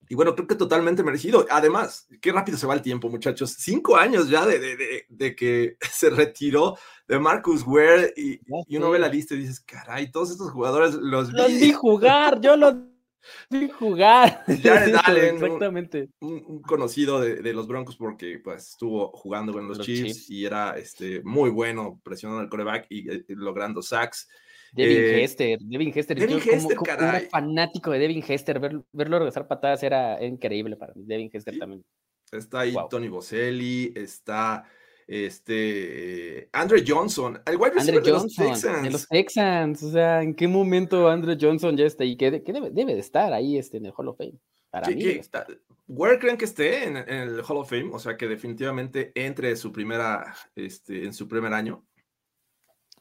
Y bueno, creo que totalmente merecido. Además, qué rápido se va el tiempo, muchachos. Cinco años ya de, de, de, que se retiró de Marcus Ware y, y, uno ve la lista y dices, caray, todos estos jugadores los vi. Los vi jugar, yo los vi jugar. Jared Allen, exactamente. Un, un conocido de, los Broncos porque pues, estuvo jugando con los, los Chiefs, Chiefs, y era este, muy bueno presionando al coreback y eh, logrando sacks. Devin eh, Hester, Devin Hester, Devin yo, Hester, como. Como fanático de Devin Hester, ver, verlo regresar patadas era increíble para mí. Devin Hester Sí. también. Está ahí Wow. Tony Boselli, está este Andre Johnson, el wide receiver de los Texans. de los Texans, o sea, ¿en qué momento Andre Johnson ya está ahí? Que, que debe, debe de estar ahí este, en el Hall of Fame. Para ¿Qué- mí. qué- estar. ¿Where creen que esté en, en el Hall of Fame? O sea, que definitivamente entre su primera, este, en su primer año.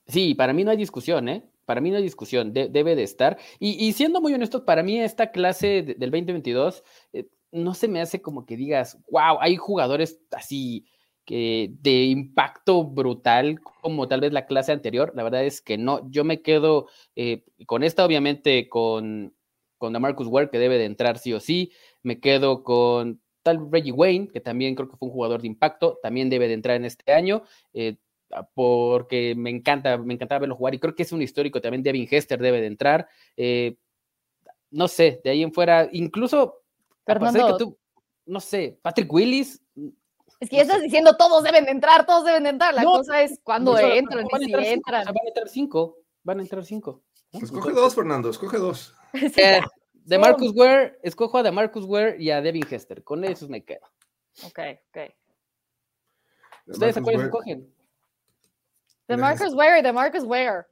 Sí, para mí no hay discusión, ¿eh? Para mí no hay discusión, de- debe de estar. Y, y siendo muy honestos, para mí esta clase de- del 2022 eh, no se me hace como que digas, wow, hay jugadores así que de impacto brutal como tal vez la clase anterior. La verdad es que no. Yo me quedo eh, con esta, obviamente, con, con Marcus Ware, que debe de entrar sí o sí. Me quedo con tal Reggie Wayne, que también creo que fue un jugador de impacto, también debe de entrar en este año. Eh, a- porque me encanta, me encantaba verlo jugar y creo que es un histórico también. Devin Hester debe de entrar. Eh, no sé, de ahí en fuera, incluso a pesar de Fernando. que tú, no sé, Patrick Willis. Es que ya estás diciendo todos deben de entrar, todos deben de entrar. La No, cosa es cuándo no, entran van a y si entrar cinco, entran. o sea, van a entrar cinco, van a entrar cinco. ¿no? Escoge Entonces, dos, Fernando, escoge dos. Sí, eh, de. Marcus Ware, escojo a de Marcus Ware y a Devin Hester. Con esos me quedo. Ok, ok. ¿Ustedes a cuáles escogen? De. Marcus Ware, de Marcus Ware.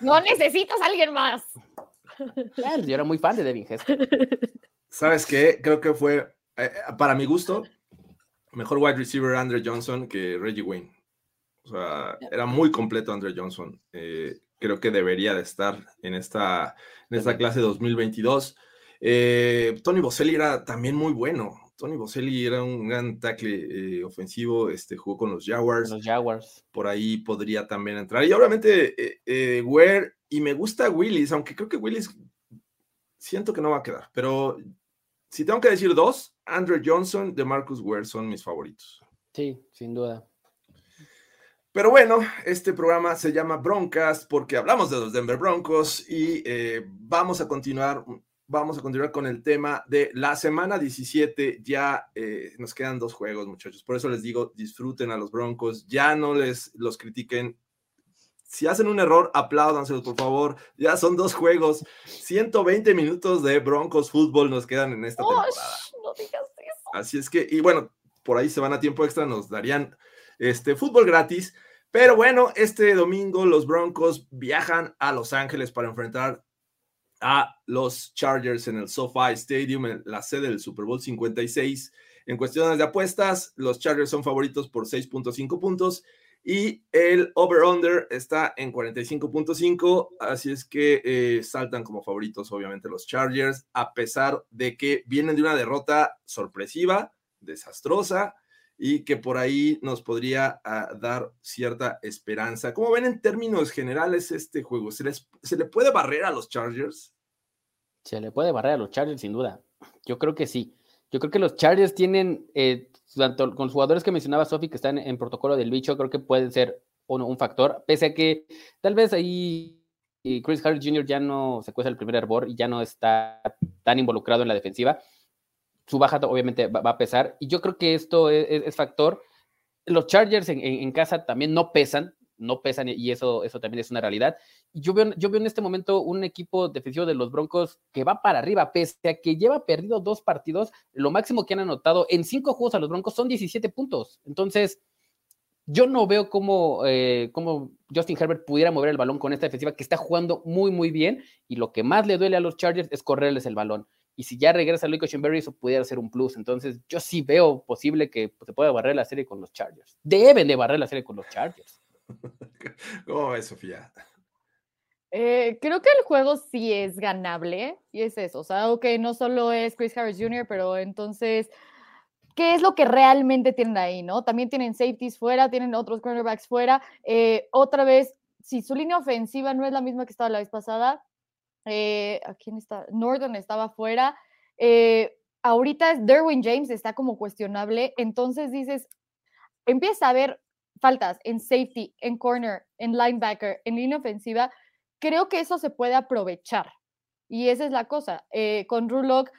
No necesitas a alguien más. Claro, yo era muy fan de Devin Hester. ¿Sabes qué? Creo que fue, eh, para mi gusto, mejor wide receiver Andre Johnson que Reggie Wayne. O sea, era muy completo Andre Johnson. Eh, creo que debería de estar en esta, en esta clase 2022. Eh, Tony Boselli era también muy bueno. Tony Boselli era un gran tackle eh, ofensivo, este, jugó con los Jaguars. Los Jaguars. por ahí podría también entrar. Y obviamente, eh, Ware, y me gusta Willis, aunque creo que Willis siento que no va a quedar, pero si tengo que decir dos, Andrew Johnson de Marcus Ware son mis favoritos. Sí, sin duda. Pero bueno, este programa se llama Broncast porque hablamos de los Denver Broncos y eh, vamos a continuar. Vamos a continuar con el tema de la semana 17. Ya eh, nos quedan dos juegos, muchachos. Por eso les digo, disfruten a los Broncos. Ya no les los critiquen. Si hacen un error, apláudanselos, por favor. Ya son dos juegos. 120 minutos de Broncos fútbol nos quedan en esta temporada. no digas eso. Así es que, y bueno, por ahí se van a tiempo extra, nos darían este fútbol gratis. Pero bueno, este domingo los Broncos viajan a Los Ángeles para enfrentar a los Chargers en el SoFi Stadium, en la sede del Super Bowl 56. En cuestiones de apuestas, los Chargers son favoritos por 6.5 puntos y el over-under está en 45.5, así es que eh, saltan como favoritos obviamente los Chargers, a pesar de que vienen de una derrota sorpresiva, desastrosa, y que por ahí nos podría ah, dar cierta esperanza. ¿Cómo ven en términos generales este juego? ¿Se, les, ¿Se le puede barrer a los Chargers? Se le puede barrer a los Chargers, sin duda. Yo creo que sí. Yo creo que los Chargers tienen, eh, tanto con los jugadores que mencionaba Sofi, que están en protocolo del bicho, creo que pueden ser un, factor, pese a que tal vez ahí y Chris Harris Jr. ya no se cuesta el primer hervor y ya no está tan involucrado en la defensiva. Su baja obviamente va, a pesar. Y yo creo que esto es, factor. Los Chargers en casa también no pesan, no pesan y eso, eso también es una realidad. Yo veo, yo veo en este momento un equipo defensivo de los Broncos que va para arriba, pese a que lleva perdido dos partidos. Lo máximo que han anotado en cinco juegos a los Broncos son 17 puntos. Entonces, yo no veo cómo, eh, cómo Justin Herbert pudiera mover el balón con esta defensiva que está jugando muy, muy bien. Y lo que más le duele a los Chargers es correrles el balón. y si ya regresa Luke Chenberry, eso pudiera ser un plus. Entonces, yo sí veo posible que se pueda barrer la serie con los Chargers. Deben de barrer la serie con los Chargers. ¿Cómo ves, Sofía? Eh, creo que el juego sí es ganable y es eso. O sea, ok, no solo es Chris Harris Jr., pero entonces, ¿qué es lo que realmente tienen ahí, no? También tienen safeties fuera, tienen otros cornerbacks fuera. Eh, otra vez, si su línea ofensiva no es la misma que estaba la vez pasada, eh, ¿a quién está? Norton estaba fuera. Ahorita Derwin James está como cuestionable, entonces dices, empieza a ver faltas en safety, en corner, en linebacker, en línea ofensiva. Creo que eso se puede aprovechar. Y esa es la cosa. Eh, con Rulock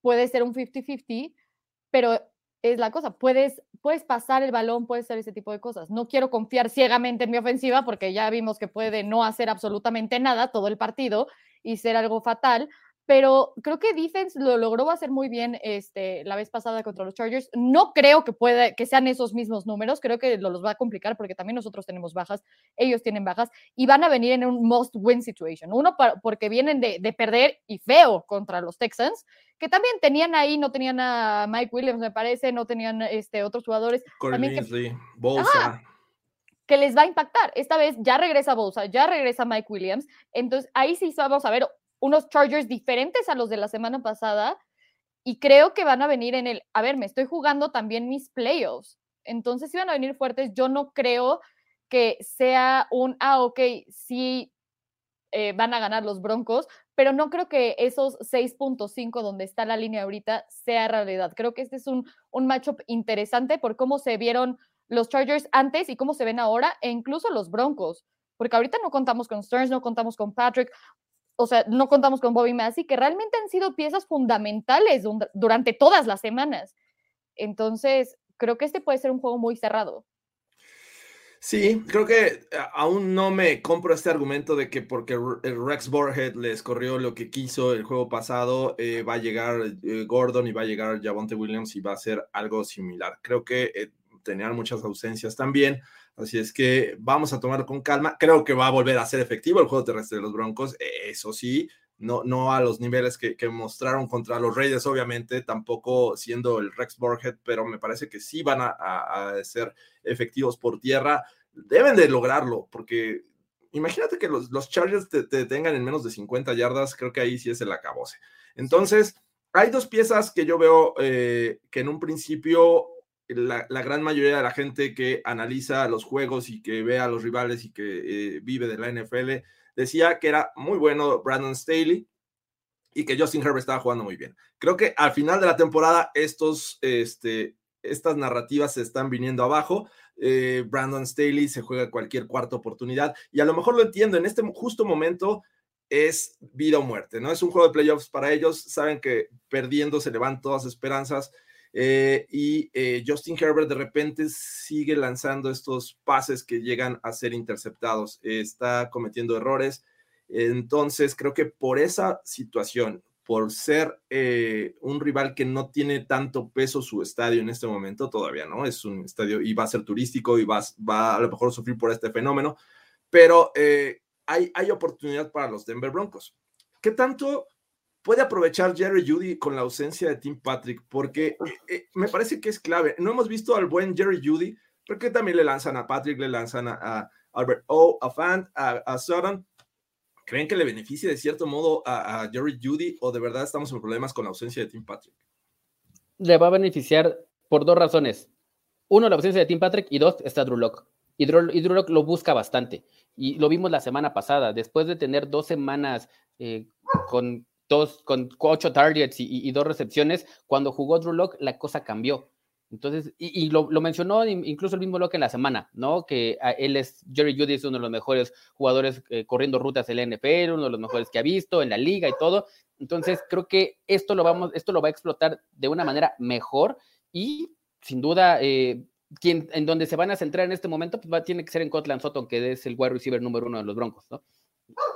puede ser un 50-50, pero es la cosa. Puedes, puedes pasar el balón, puedes hacer ese tipo de cosas. No quiero confiar ciegamente en mi ofensiva porque ya vimos que puede no hacer absolutamente nada todo el partido y ser algo fatal, pero creo que defense lo logró hacer muy bien este, la vez pasada contra los Chargers. No creo que pueda, que sean esos mismos números, creo que lo los va a complicar porque también nosotros tenemos bajas, ellos tienen bajas y van a venir en un must win situation. Uno porque vienen de, de, perder y feo contra los Texans, que también tenían ahí, no tenían a Mike Williams, me parece, no tenían este, otros jugadores. también que, Bolsa que les va a impactar. Esta vez ya regresa Bolsa, ya regresa Mike Williams. Entonces ahí sí vamos a ver unos Chargers diferentes a los de la semana pasada. Y creo que van a venir en el, a ver, me estoy jugando también mis playoffs. Entonces, si van a venir fuertes, yo no creo que sea un, ah, ok, sí eh, van a ganar los Broncos, pero no creo que esos 6.5 donde está la línea ahorita sea realidad. Creo que este es un, un matchup interesante por cómo se vieron los Chargers antes y cómo se ven ahora, e incluso los Broncos, porque ahorita no contamos con Stearns, no contamos con Patrick, o sea, no contamos con Bobby Massey, que realmente han sido piezas fundamentales durante todas las semanas. Entonces, creo que este puede ser un juego muy cerrado. Sí, creo que eh, aún no me compro este argumento de que porque el Rex Borhead les corrió lo que quiso el juego pasado, eh, va a llegar eh, Gordon y va a llegar Javonte Williams y va a ser algo similar. Creo que tenían muchas ausencias también. Así es que vamos a tomarlo con calma. Creo que va a volver a ser efectivo el juego terrestre de los Broncos, eso sí, no, no a los niveles que, mostraron contra los Raiders, obviamente, tampoco siendo el Rex Borhead, pero me parece que sí van a, ser efectivos por tierra. Deben de lograrlo, porque imagínate que los, los Chargers te, tengan en menos de 50 yardas, creo que ahí sí es el acabose. Entonces, hay dos piezas que yo veo eh, que en un principio la, gran mayoría de la gente que analiza los juegos y que ve a los rivales y que eh, vive de la NFL decía que era muy bueno Brandon Staley y que Justin Herbert estaba jugando muy bien. Creo que al final de la temporada estos, este, estas narrativas se están viniendo abajo. Eh, Brandon Staley se juega cualquier cuarta oportunidad y a lo mejor lo entiendo, en este justo momento es vida o muerte, ¿no? Es un juego de playoffs para ellos, saben que perdiendo se le van todas esperanzas eh, y eh, Justin Herbert de repente sigue lanzando estos pases que llegan a ser interceptados, está cometiendo errores. Entonces, creo que por esa situación, por ser eh, un rival que no tiene tanto peso su estadio en este momento, todavía no, es un estadio y va a ser turístico y va, va a lo mejor sufrir por este fenómeno, pero hay, hay oportunidad para los Denver Broncos. ¿Qué tanto puede aprovechar Jerry Judy con la ausencia de Tim Patrick, porque eh, eh, me parece que es clave. No hemos visto al buen Jerry Judy, porque también le lanzan a Patrick, le lanzan a, Albert O, a Fan, a, a Sutton. ¿Creen que le beneficie de cierto modo a, Jerry Judy o de verdad estamos en problemas con la ausencia de Tim Patrick? Le va a beneficiar por dos razones. Uno, la ausencia de Tim Patrick y dos, está Drew Locke. Y Drew, Locke lo busca bastante. Y lo vimos la semana pasada, después de tener dos semanas eh, con con ocho targets y, dos recepciones, cuando jugó Drew Locke, la cosa cambió. Entonces, y, lo, mencionó incluso el mismo Locke en la semana, ¿no? Que él es, Jerry Judy es uno de los mejores jugadores eh, corriendo rutas en la NFL, uno de los mejores que ha visto en la liga y todo. Entonces, creo que esto lo, vamos, esto lo va a explotar de una manera mejor y sin duda, eh, quien, en donde se van a centrar en este momento, pues va, tiene que ser en Cotland Sutton, que es el wide receiver número uno de los Broncos, ¿no?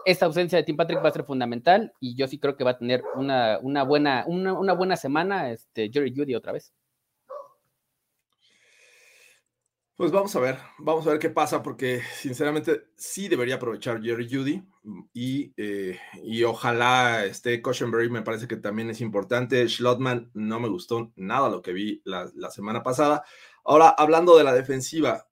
Esta ausencia de Tim Patrick va a ser fundamental y yo sí creo que va a tener una, buena, una, buena semana este, Jerry Judy otra vez. Pues vamos a ver, vamos a ver qué pasa, porque sinceramente sí debería aprovechar Jerry Judy y, eh, y ojalá esté Cushenberry, me parece que también es importante. Schlotman no me gustó nada lo que vi la, semana pasada. Ahora, hablando de la defensiva,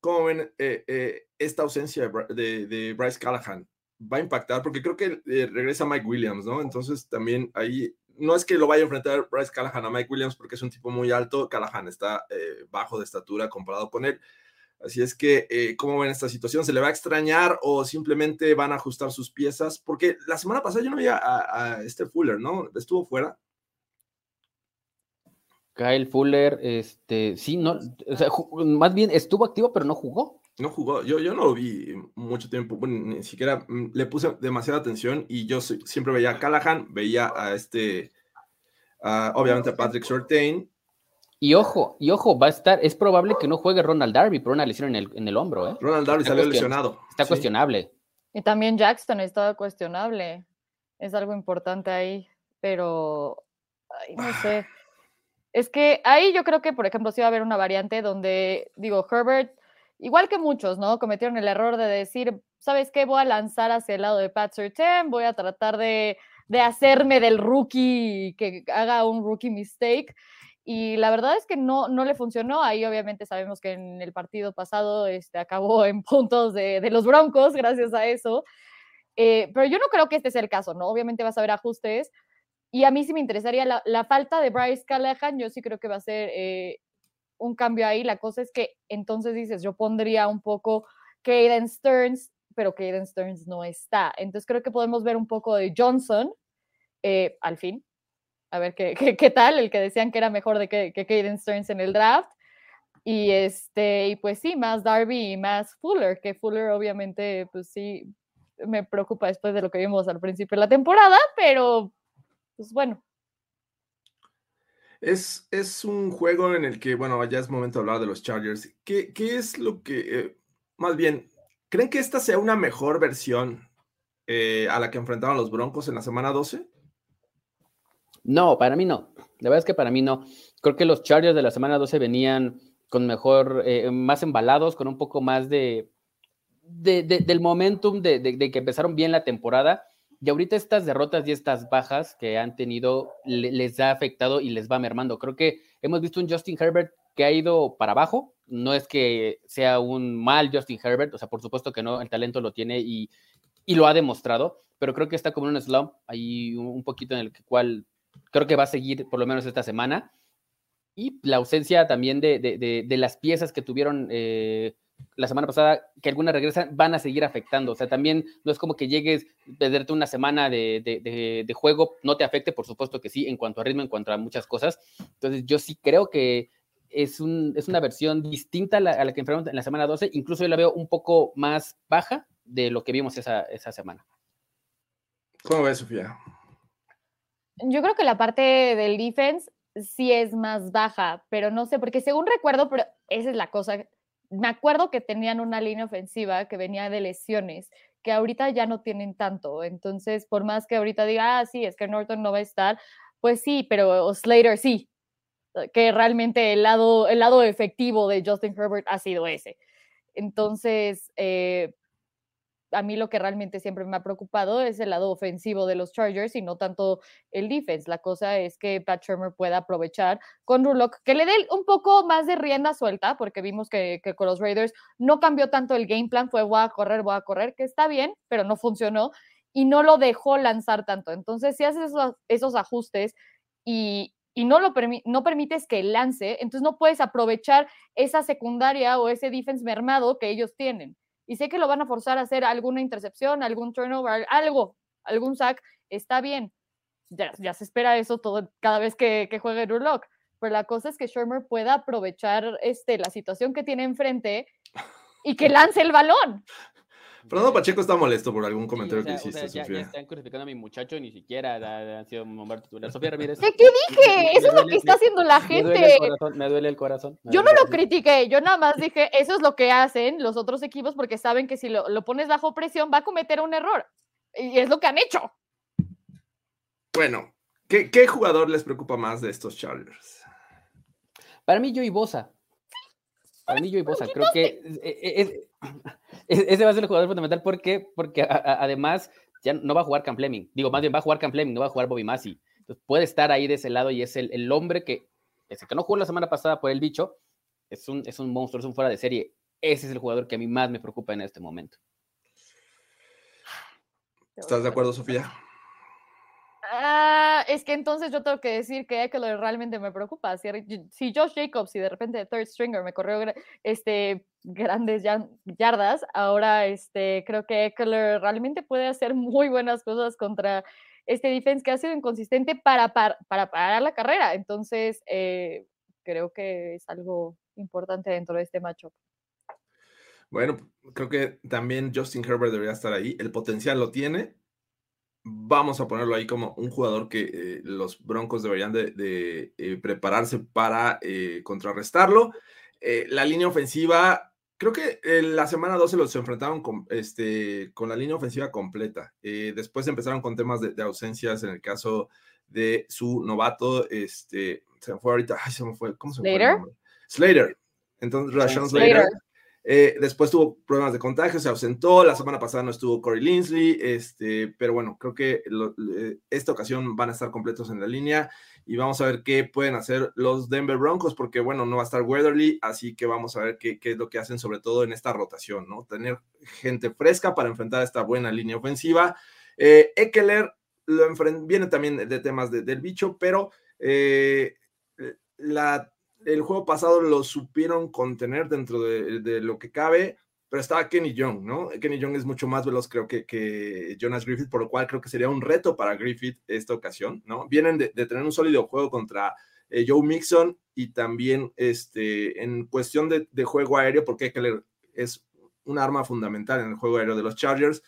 ¿cómo ven eh, eh, esta ausencia de, de, Bryce Callahan? Va a impactar, porque creo que regresa Mike Williams, ¿no? Entonces también ahí no es que lo vaya a enfrentar Bryce Callahan a Mike Williams porque es un tipo muy alto, Callahan está eh, bajo de estatura comparado con él. Así es que, eh, ¿cómo ven esta situación? ¿Se le va a extrañar o simplemente van a ajustar sus piezas? Porque la semana pasada yo no veía a, este Fuller, ¿no? Estuvo fuera. Kyle Fuller, este, sí, no, más bien estuvo activo, pero no jugó. No jugó, yo, yo no lo vi mucho tiempo, ni siquiera mm, le puse demasiada atención y yo siempre veía a Callahan, veía a este, obviamente a Patrick Shortain. Y ojo, y ojo, va a estar, es probable que no juegue Ronald Darby por una lesión en el, en el hombro, ¿eh? Ronald Darby salió lesionado. Está cuestionable. Y también Jackson estaba cuestionable. Es algo importante ahí, pero no sé. Es que ahí yo creo que, por ejemplo, sí va a haber una variante donde, digo, Herbert igual que muchos, ¿no? Cometieron el error de decir, ¿sabes qué? Voy a lanzar hacia el lado de Pat Surtain, voy a tratar de, hacerme del rookie que haga un rookie mistake. Y la verdad es que no, no le funcionó. Ahí obviamente sabemos que en el partido pasado este, acabó en puntos de, los Broncos gracias a eso. Eh, pero yo no creo que este sea el caso, ¿no? Obviamente vas a ver ajustes. Y a mí sí me interesaría la, falta de Bryce Callahan, yo sí creo que va a ser eh, un cambio ahí. La cosa es que entonces dices, yo pondría un poco Caden Stearns, pero Caden Stearns no está. Entonces creo que podemos ver un poco de Johnson eh, al fin. A ver qué, qué, tal, el que decían que era mejor de que, que Caden Stearns en el draft. Y este, y pues sí, más Darby y más Fuller, que Fuller obviamente, pues sí, me preocupa después de lo que vimos al principio de la temporada, pero pues bueno, es, es un juego en el que, bueno, ya es momento de hablar de los Chargers. ¿Qué, qué es lo que, eh, más bien, creen que esta sea una mejor versión eh, a la que enfrentaron los Broncos en la semana 12? No, para mí no. La verdad es que para mí no. Creo que los Chargers de la semana 12 venían con mejor, eh, más embalados, con un poco más de, del momentum de, de, que empezaron bien la temporada y ahorita estas derrotas y estas bajas que han tenido les ha afectado y les va mermando. Creo que hemos visto un Justin Herbert que ha ido para abajo. No es que sea un mal Justin Herbert, o sea, por supuesto que no, el talento lo tiene y, lo ha demostrado, pero creo que está como en un slump, ahí un poquito en el cual creo que va a seguir por lo menos esta semana. Y la ausencia también de, las piezas que tuvieron eh, la semana pasada, que algunas regresan, van a seguir afectando. O sea, también no es como que llegues, perderte una semana de, juego, no te afecte, por supuesto que sí, en cuanto a ritmo, en cuanto a muchas cosas. Entonces, yo sí creo que es, un, es una versión distinta a la, que enfrentamos en la semana 12. Incluso yo la veo un poco más baja de lo que vimos esa, esa semana. ¿Cómo ves, Sofía? Yo creo que la parte del defense sí es más baja, pero no sé, porque según recuerdo, pero esa es la cosa me acuerdo que tenían una línea ofensiva que venía de lesiones, que ahorita ya no tienen tanto. Entonces, por más que ahorita diga, ah, sí, es que Norton no va a estar, pues sí, pero Slater sí, que realmente el lado, el lado efectivo de Justin Herbert ha sido ese. Entonces, eh, a mí lo que realmente siempre me ha preocupado es el lado ofensivo de los Chargers y no tanto el defense. La cosa es que Pat Shermer pueda aprovechar con Rulock, que le dé un poco más de rienda suelta, porque vimos que, con los Raiders no cambió tanto el game plan, fue voy a correr, voy a correr, que está bien, pero no funcionó y no lo dejó lanzar tanto. Entonces, si haces esos, ajustes y, no, lo no permites que lance, entonces no puedes aprovechar esa secundaria o ese defense mermado que ellos tienen y sé que lo van a forzar a hacer alguna intercepción, algún turnover, algo, algún sack, está bien. Ya, se espera eso todo, cada vez que, que juegue Rulock. Pero la cosa es que Shermer pueda aprovechar este, la situación que tiene enfrente y que lance el balón. Fernando Pacheco está molesto por algún comentario que hiciste, Sofía. Ya, están crucificando a mi muchacho, ni siquiera han sido un bombardeos titular. Sofía Ramírez. ¿Qué, ¿Qué, dije? Eso es lo que está haciendo la gente. Me duele el corazón. yo no lo critiqué, yo nada más dije, eso es lo que hacen los otros equipos porque saben que si lo, lo pones bajo presión va a cometer un error. Y es lo que han hecho. Bueno, ¿qué, qué jugador les preocupa más de estos Chargers? Para mí, yo y Bosa. Mí, Joey Bosa, creo que ese va a ser el jugador fundamental porque, porque además ya no va a jugar Cam Fleming. Digo, más bien va a jugar Cam Fleming, no va a jugar Bobby Massey. Entonces puede estar ahí de ese lado y es el, el hombre que, ese que no jugó la semana pasada por el bicho, es un, es un monstruo, es un fuera de serie. Ese es el jugador que a mí más me preocupa en este momento. ¿Estás de acuerdo, Sofía? Ah, es que entonces yo tengo que decir que Eckler realmente me preocupa. Si, si Josh Jacobs y de repente third stringer me corrió este, grandes yardas, ahora este, creo que Eckler realmente puede hacer muy buenas cosas contra este defense que ha sido inconsistente para, para, parar la carrera. Entonces, eh, creo que es algo importante dentro de este matchup. Bueno, creo que también Justin Herbert debería estar ahí. El potencial lo tiene. Vamos a ponerlo ahí como un jugador que eh, los Broncos deberían de, eh, prepararse para eh, contrarrestarlo. la línea ofensiva, creo que la semana 12 los enfrentaron con, este, con la línea ofensiva completa. después empezaron con temas de, ausencias en el caso de su novato, este, se me fue ahorita, ay, se me fue, ¿cómo se me Slater. fue? Slater. Entonces, Rashawn Slater. Eh, después tuvo problemas de contagio, se ausentó. La semana pasada no estuvo Corey Linsley, este, pero bueno, creo que esta ocasión van a estar completos en la línea y vamos a ver qué pueden hacer los Denver Broncos, porque bueno, no va a estar Weatherly, así que vamos a ver qué, es lo que hacen, sobre todo en esta rotación, ¿no? Tener gente fresca para enfrentar esta buena línea ofensiva. Eh, Eckler lo viene también de temas del bicho, pero eh, la el juego pasado lo supieron contener dentro de, lo que cabe, pero estaba Kenny Young, ¿no? Kenny Young es mucho más veloz, creo que, que Jonas Griffith, por lo cual creo que sería un reto para Griffith esta ocasión, ¿no? Vienen de, tener un sólido juego contra eh, Joe Mixon y también este, en cuestión de, juego aéreo, porque es un arma fundamental en el juego aéreo de los Chargers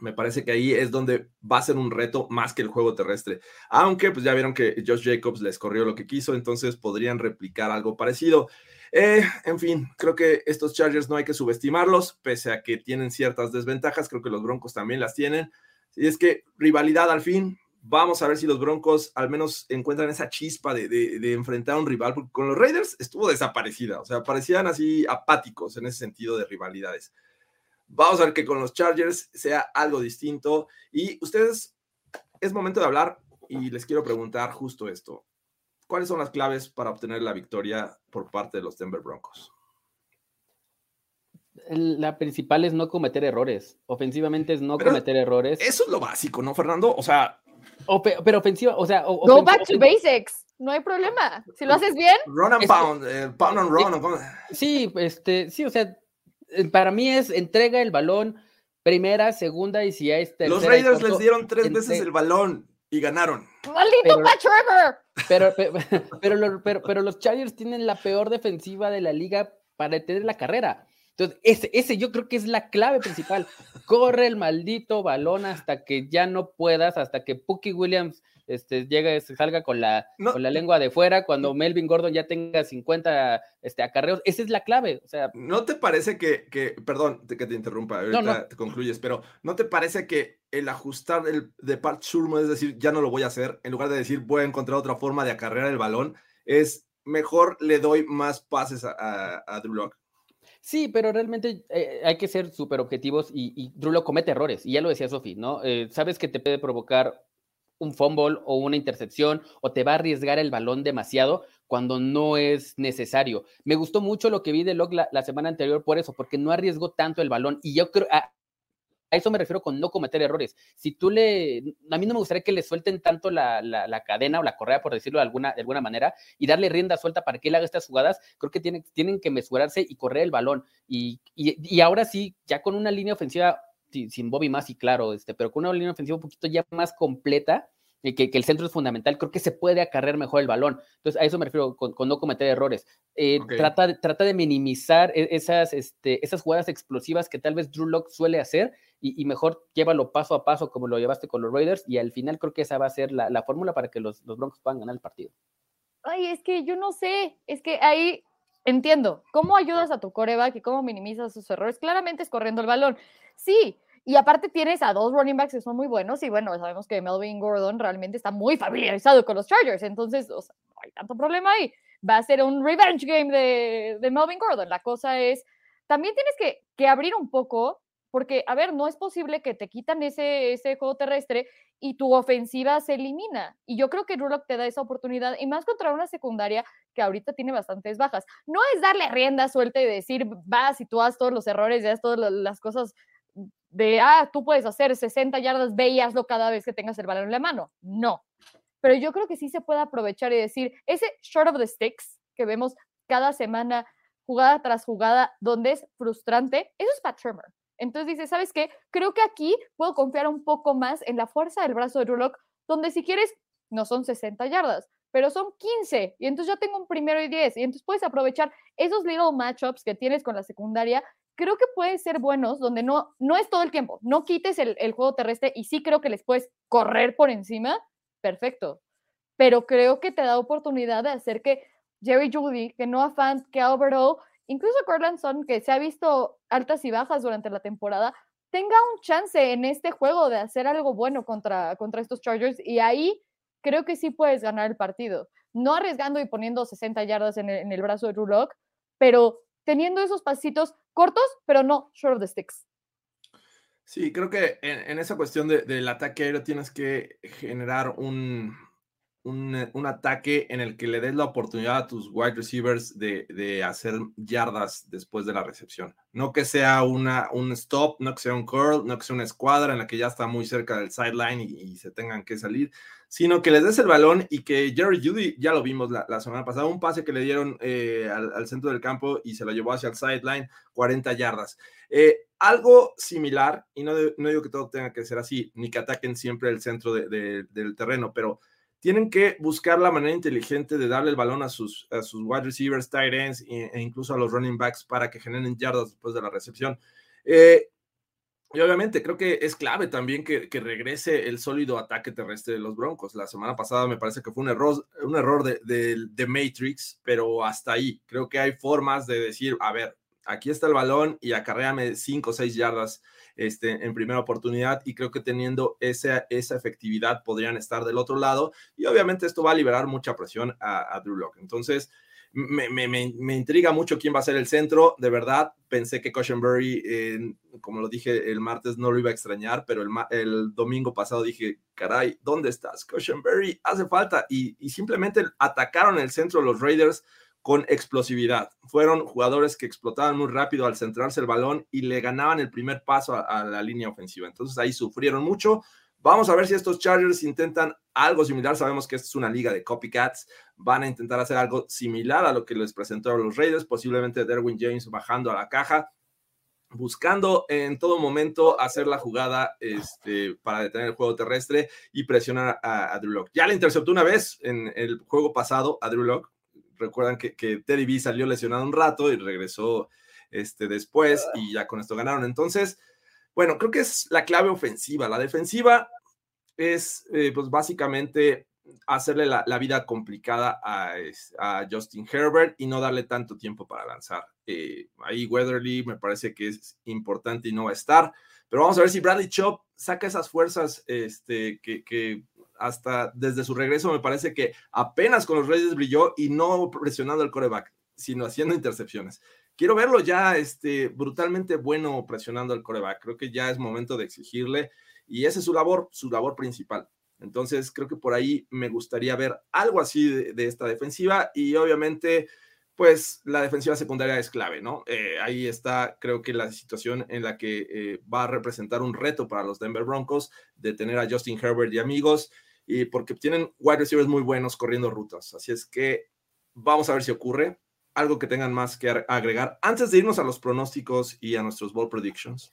me parece que ahí es donde va a ser un reto más que el juego terrestre. Aunque pues ya vieron que Josh Jacobs les corrió lo que quiso, entonces podrían replicar algo parecido. Eh, en fin, creo que estos Chargers no hay que subestimarlos, pese a que tienen ciertas desventajas, creo que los Broncos también las tienen. Y es que rivalidad al fin, vamos a ver si los Broncos al menos encuentran esa chispa de, de enfrentar a un rival, porque con los Raiders estuvo desaparecida, o sea, parecían así apáticos en ese sentido de rivalidades. Vamos a ver que con los Chargers sea algo distinto. Y ustedes, es momento de hablar y les quiero preguntar justo esto. ¿Cuáles son las claves para obtener la victoria por parte de los Denver Broncos? La principal es no cometer errores. Ofensivamente es no cometer errores. Eso es lo básico, ¿no, Fernando? O sea. pero ofensiva, o sea. Go back to basics. No hay problema. Si lo haces bien. Run and pound, eh, pound and run. Sí, este, sí, o sea, eh, para mí es entrega el balón primera, segunda y si hay Los Raiders les dieron tres veces el balón y ganaron. ¡Maldito pero, pero, pero, pero, pero, los Chargers tienen la peor defensiva de la liga para detener la carrera. Entonces, ese, ese yo creo que es la clave principal. Corre el maldito balón hasta que ya no puedas, hasta que Pookie Williams este, llegue, salga con la, con la lengua de fuera, cuando Melvin Gordon ya tenga 50 este, acarreos. Esa es la clave. O sea, ¿No te parece que, que perdón que te interrumpa, ahorita te concluyes, pero ¿no te parece que el ajustar el de Pat Shurmur, es decir, ya no lo voy a hacer, en lugar de decir voy a encontrar otra forma de acarrear el balón, es mejor le doy más pases a, a, Drew Locke? Sí, pero realmente eh, hay que ser súper objetivos y, y, Drew Locke comete errores, y ya lo decía Sofi, ¿no? Eh, sabes que te puede provocar un fumble o una intercepción o te va a arriesgar el balón demasiado cuando no es necesario. Me gustó mucho lo que vi de Locke la, semana anterior por eso, porque no arriesgó tanto el balón y yo creo... A, eso me refiero con no cometer errores. Si tú le, a mí no me gustaría que le suelten tanto la, la, cadena o la correa, por decirlo de alguna, de alguna manera, y darle rienda suelta para que él haga estas jugadas. Creo que tienen, tienen que mesurarse y correr el balón. Y, y, y ahora sí, ya con una línea ofensiva sin Bobby más y claro, este, pero con una línea ofensiva un poquito ya más completa, y que, el centro es fundamental, creo que se puede acarrear mejor el balón. Entonces, a eso me refiero con, no cometer errores. Eh, trata, trata de minimizar e, esas, este, esas jugadas explosivas que tal vez Drew Locke suele hacer y, mejor llévalo paso a paso como lo llevaste con los Raiders y al final creo que esa va a ser la, fórmula para que los, los Broncos puedan ganar el partido. Ay, es que yo no sé, es que ahí entiendo, ¿cómo ayudas a tu coreback y cómo minimizas sus errores? Claramente es corriendo el balón. Sí, y aparte tienes a dos running backs que son muy buenos y bueno, sabemos que Melvin Gordon realmente está muy familiarizado con los Chargers, entonces no hay tanto problema ahí. va a ser un revenge game de, de Melvin Gordon. La cosa es, también tienes que, que abrir un poco porque, a ver, no es posible que te quitan ese, ese juego terrestre y tu ofensiva se elimina. Y yo creo que Rulock te da esa oportunidad, y más contra una secundaria que ahorita tiene bastantes bajas. No es darle rienda suelta y decir, vas y tú haces todos los errores, ya todas las cosas de, ah, tú puedes hacer 60 yardas, ve y hazlo cada vez que tengas el balón en la mano. No. Pero yo creo que sí se puede aprovechar y decir, ese short of the sticks que vemos cada semana, jugada tras jugada, donde es frustrante, eso es Pat Shermer. Entonces dice, ¿sabes qué? Creo que aquí puedo confiar un poco más en la fuerza del brazo de Rulock, donde si quieres, no son 60 yardas, pero son 15, y entonces ya tengo un primero y 10, y entonces puedes aprovechar esos little matchups que tienes con la secundaria, creo que pueden ser buenos, donde no, no es todo el tiempo, no quites el, el juego terrestre, y sí creo que les puedes correr por encima, perfecto, pero creo que te da oportunidad de hacer que Jerry Judy, que Noah Fant, que Albert O, incluso Cortland Son, que se ha visto altas y bajas durante la temporada, tenga un chance en este juego de hacer algo bueno contra, contra estos Chargers y ahí creo que sí puedes ganar el partido. No arriesgando y poniendo 60 yardas en el, brazo de Rulock, pero teniendo esos pasitos cortos, pero no short of the sticks. Sí, creo que en, esa cuestión del ataque aéreo tienes que generar un, eh, un, ataque en el que le des la oportunidad a tus wide receivers de, hacer yardas después de la recepción. No que sea una, un stop, no que sea un curl, no que sea una escuadra en la que ya está muy cerca del sideline y, se tengan que salir, sino que les des el balón y que Jerry Judy, ya lo vimos la, semana pasada, un pase que le dieron eh, al, centro del campo y se lo llevó hacia el sideline, 40 yardas. Eh, algo similar, y no, no, digo que todo tenga que ser así, ni que ataquen siempre el centro del terreno, pero tienen que buscar la manera inteligente de darle el balón a sus, a sus wide receivers, tight ends e, e, incluso a los running backs para que generen yardas después de la recepción. Eh, y obviamente creo que es clave también que, regrese el sólido ataque terrestre de los Broncos. La semana pasada me parece que fue un error, un error de, de Matrix, pero hasta ahí creo que hay formas de decir, a ver, aquí está el balón y acarréame cinco o seis yardas este, en primera oportunidad y creo que teniendo esa, esa efectividad podrían estar del otro lado y obviamente esto va a liberar mucha presión a, Drew Locke. Entonces, me, me, me, intriga mucho quién va a ser el centro. De verdad, pensé que Cushenberry, eh, como lo dije el martes, no lo iba a extrañar, pero el, el domingo pasado dije, caray, ¿dónde estás? Cushenberry hace falta. Y, y simplemente atacaron el centro los Raiders con explosividad. Fueron jugadores que explotaban muy rápido al centrarse el balón y le ganaban el primer paso a, la línea ofensiva. Entonces ahí sufrieron mucho. Vamos a ver si estos Chargers intentan algo similar. Sabemos que esta es una liga de copycats. Van a intentar hacer algo similar a lo que les presentaron los Raiders, posiblemente Derwin James bajando a la caja, buscando en todo momento hacer la jugada este, para detener el juego terrestre y presionar a, a Drew Locke. Ya le interceptó una vez en el juego pasado a Drew Locke, recuerdan que, Teddy B salió lesionado un rato y regresó este, después ah. y ya con esto ganaron. Entonces, bueno, creo que es la clave ofensiva. La defensiva es, eh, pues básicamente hacerle la, vida complicada a, Justin Herbert y no darle tanto tiempo para lanzar. Eh, ahí Weatherly me parece que es importante y no va a estar, pero vamos a ver si Bradley Chop saca esas fuerzas este, que, que hasta desde su regreso me parece que apenas con los Reyes brilló y no presionando el coreback, sino haciendo intercepciones. Quiero verlo ya este, brutalmente bueno presionando el coreback. Creo que ya es momento de exigirle y esa es su labor, su labor principal. Entonces creo que por ahí me gustaría ver algo así de, esta defensiva y obviamente pues la defensiva secundaria es clave, ¿no? Eh, ahí está, creo que la situación en la que eh, va a representar un reto para los Denver Broncos de tener a Justin Herbert y amigos y porque tienen wide receivers muy buenos corriendo rutas. Así es que vamos a ver si ocurre. Algo que tengan más que agregar antes de irnos a los pronósticos y a nuestros ball predictions.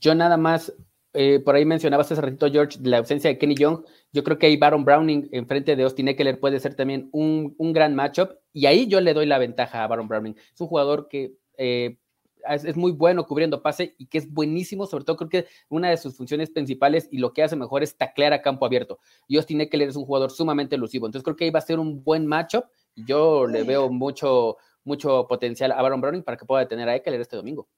Yo nada más, eh, por ahí mencionabas hace ratito, George, la ausencia de Kenny Young. Yo creo que ahí Baron Browning en frente de Austin Eckler puede ser también un, un gran matchup. Y ahí yo le doy la ventaja a Baron Browning. Es un jugador que eh, es, muy bueno cubriendo pase y que es buenísimo, sobre todo creo que una de sus funciones principales y lo que hace mejor es taclear a campo abierto. Y Austin Eckler es un jugador sumamente elusivo, entonces creo que ahí va a ser un buen matchup. Yo le veo mucho, mucho potencial a Baron Browning para que pueda detener a Eckler este domingo.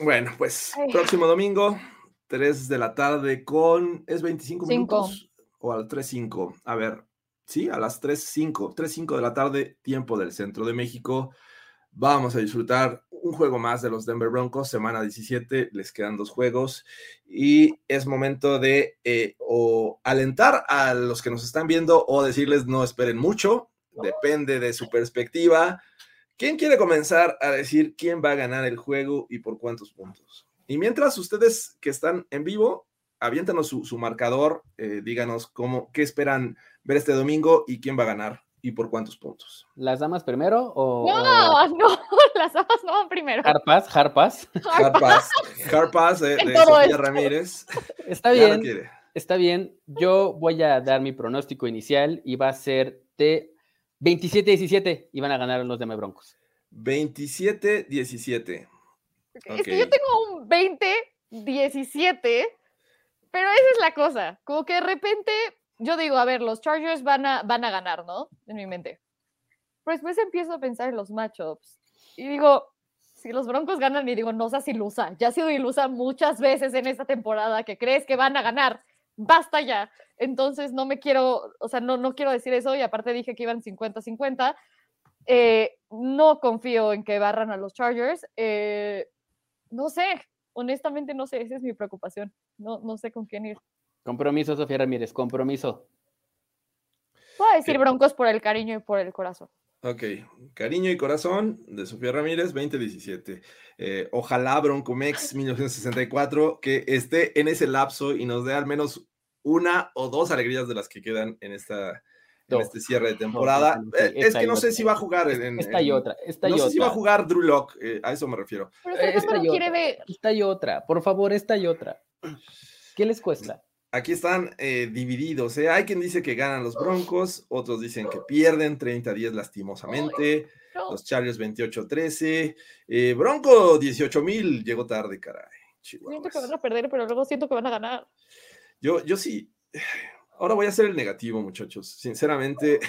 Bueno, pues próximo domingo, 3 de la tarde con, ¿es 25 minutos? O al 3-5. A ver, sí, a las 3.05, 3.05 de la tarde, tiempo del centro de México. Vamos a disfrutar un juego más de los Denver Broncos, semana 17, les quedan dos juegos y es momento de eh, o alentar a los que nos están viendo o decirles no esperen mucho, depende de su perspectiva. ¿Quién quiere comenzar a decir quién va a ganar el juego y por cuántos puntos? Y mientras ustedes que están en vivo, aviéntanos su, marcador, eh, díganos cómo, qué esperan ver este domingo y quién va a ganar y por cuántos puntos. ¿Las damas primero o...? No, no, las damas no van primero. Harpas, Harpas. Harpas, Harpas de, de Sofía Ramírez. Está bien, está bien. Yo voy a dar mi pronóstico inicial y va a ser de 27-17 y van a ganar los de Broncos. 27-17. Es que yo tengo un 20-17, pero esa es la cosa. Como que de repente yo digo, a ver, los Chargers van a, van a ganar, ¿no? En mi mente. Pero después empiezo a pensar en los matchups y digo, si los Broncos ganan, y digo, no seas ilusa, ya ha sido ilusa muchas veces en esta temporada que crees que van a ganar, basta ya. Entonces no me quiero, o sea, no, no quiero decir eso y aparte dije que iban 50-50. Eh, no confío en que barran a los Chargers. Eh, no sé, honestamente no sé, esa es mi preocupación. No, no sé con quién ir. Compromiso, Sofía Ramírez, compromiso. Puedo decir Broncos por el cariño y por el corazón. Ok, cariño y corazón de Sofía Ramírez, 2017. Eh, ojalá Broncomex 1964 que esté en ese lapso y nos dé al menos una o dos alegrías de las que quedan en esta en este cierre de temporada. Eh, es que no sé si va a jugar en, esta y otra. Esta no sé si va a jugar Drew Lock, eh, a eso me refiero. Pero esta, y quiere ver. esta y otra, por favor, esta y otra. ¿Qué les cuesta? Aquí están eh, divididos. ¿eh? Hay quien dice que ganan los Broncos, otros dicen que pierden 30-10 lastimosamente. Los Chargers 28-13. Eh, Bronco 18 llegó tarde, caray. Siento que van a perder, pero luego siento que van a ganar. Yo, yo sí. Ahora voy a ser el negativo, muchachos. Sinceramente,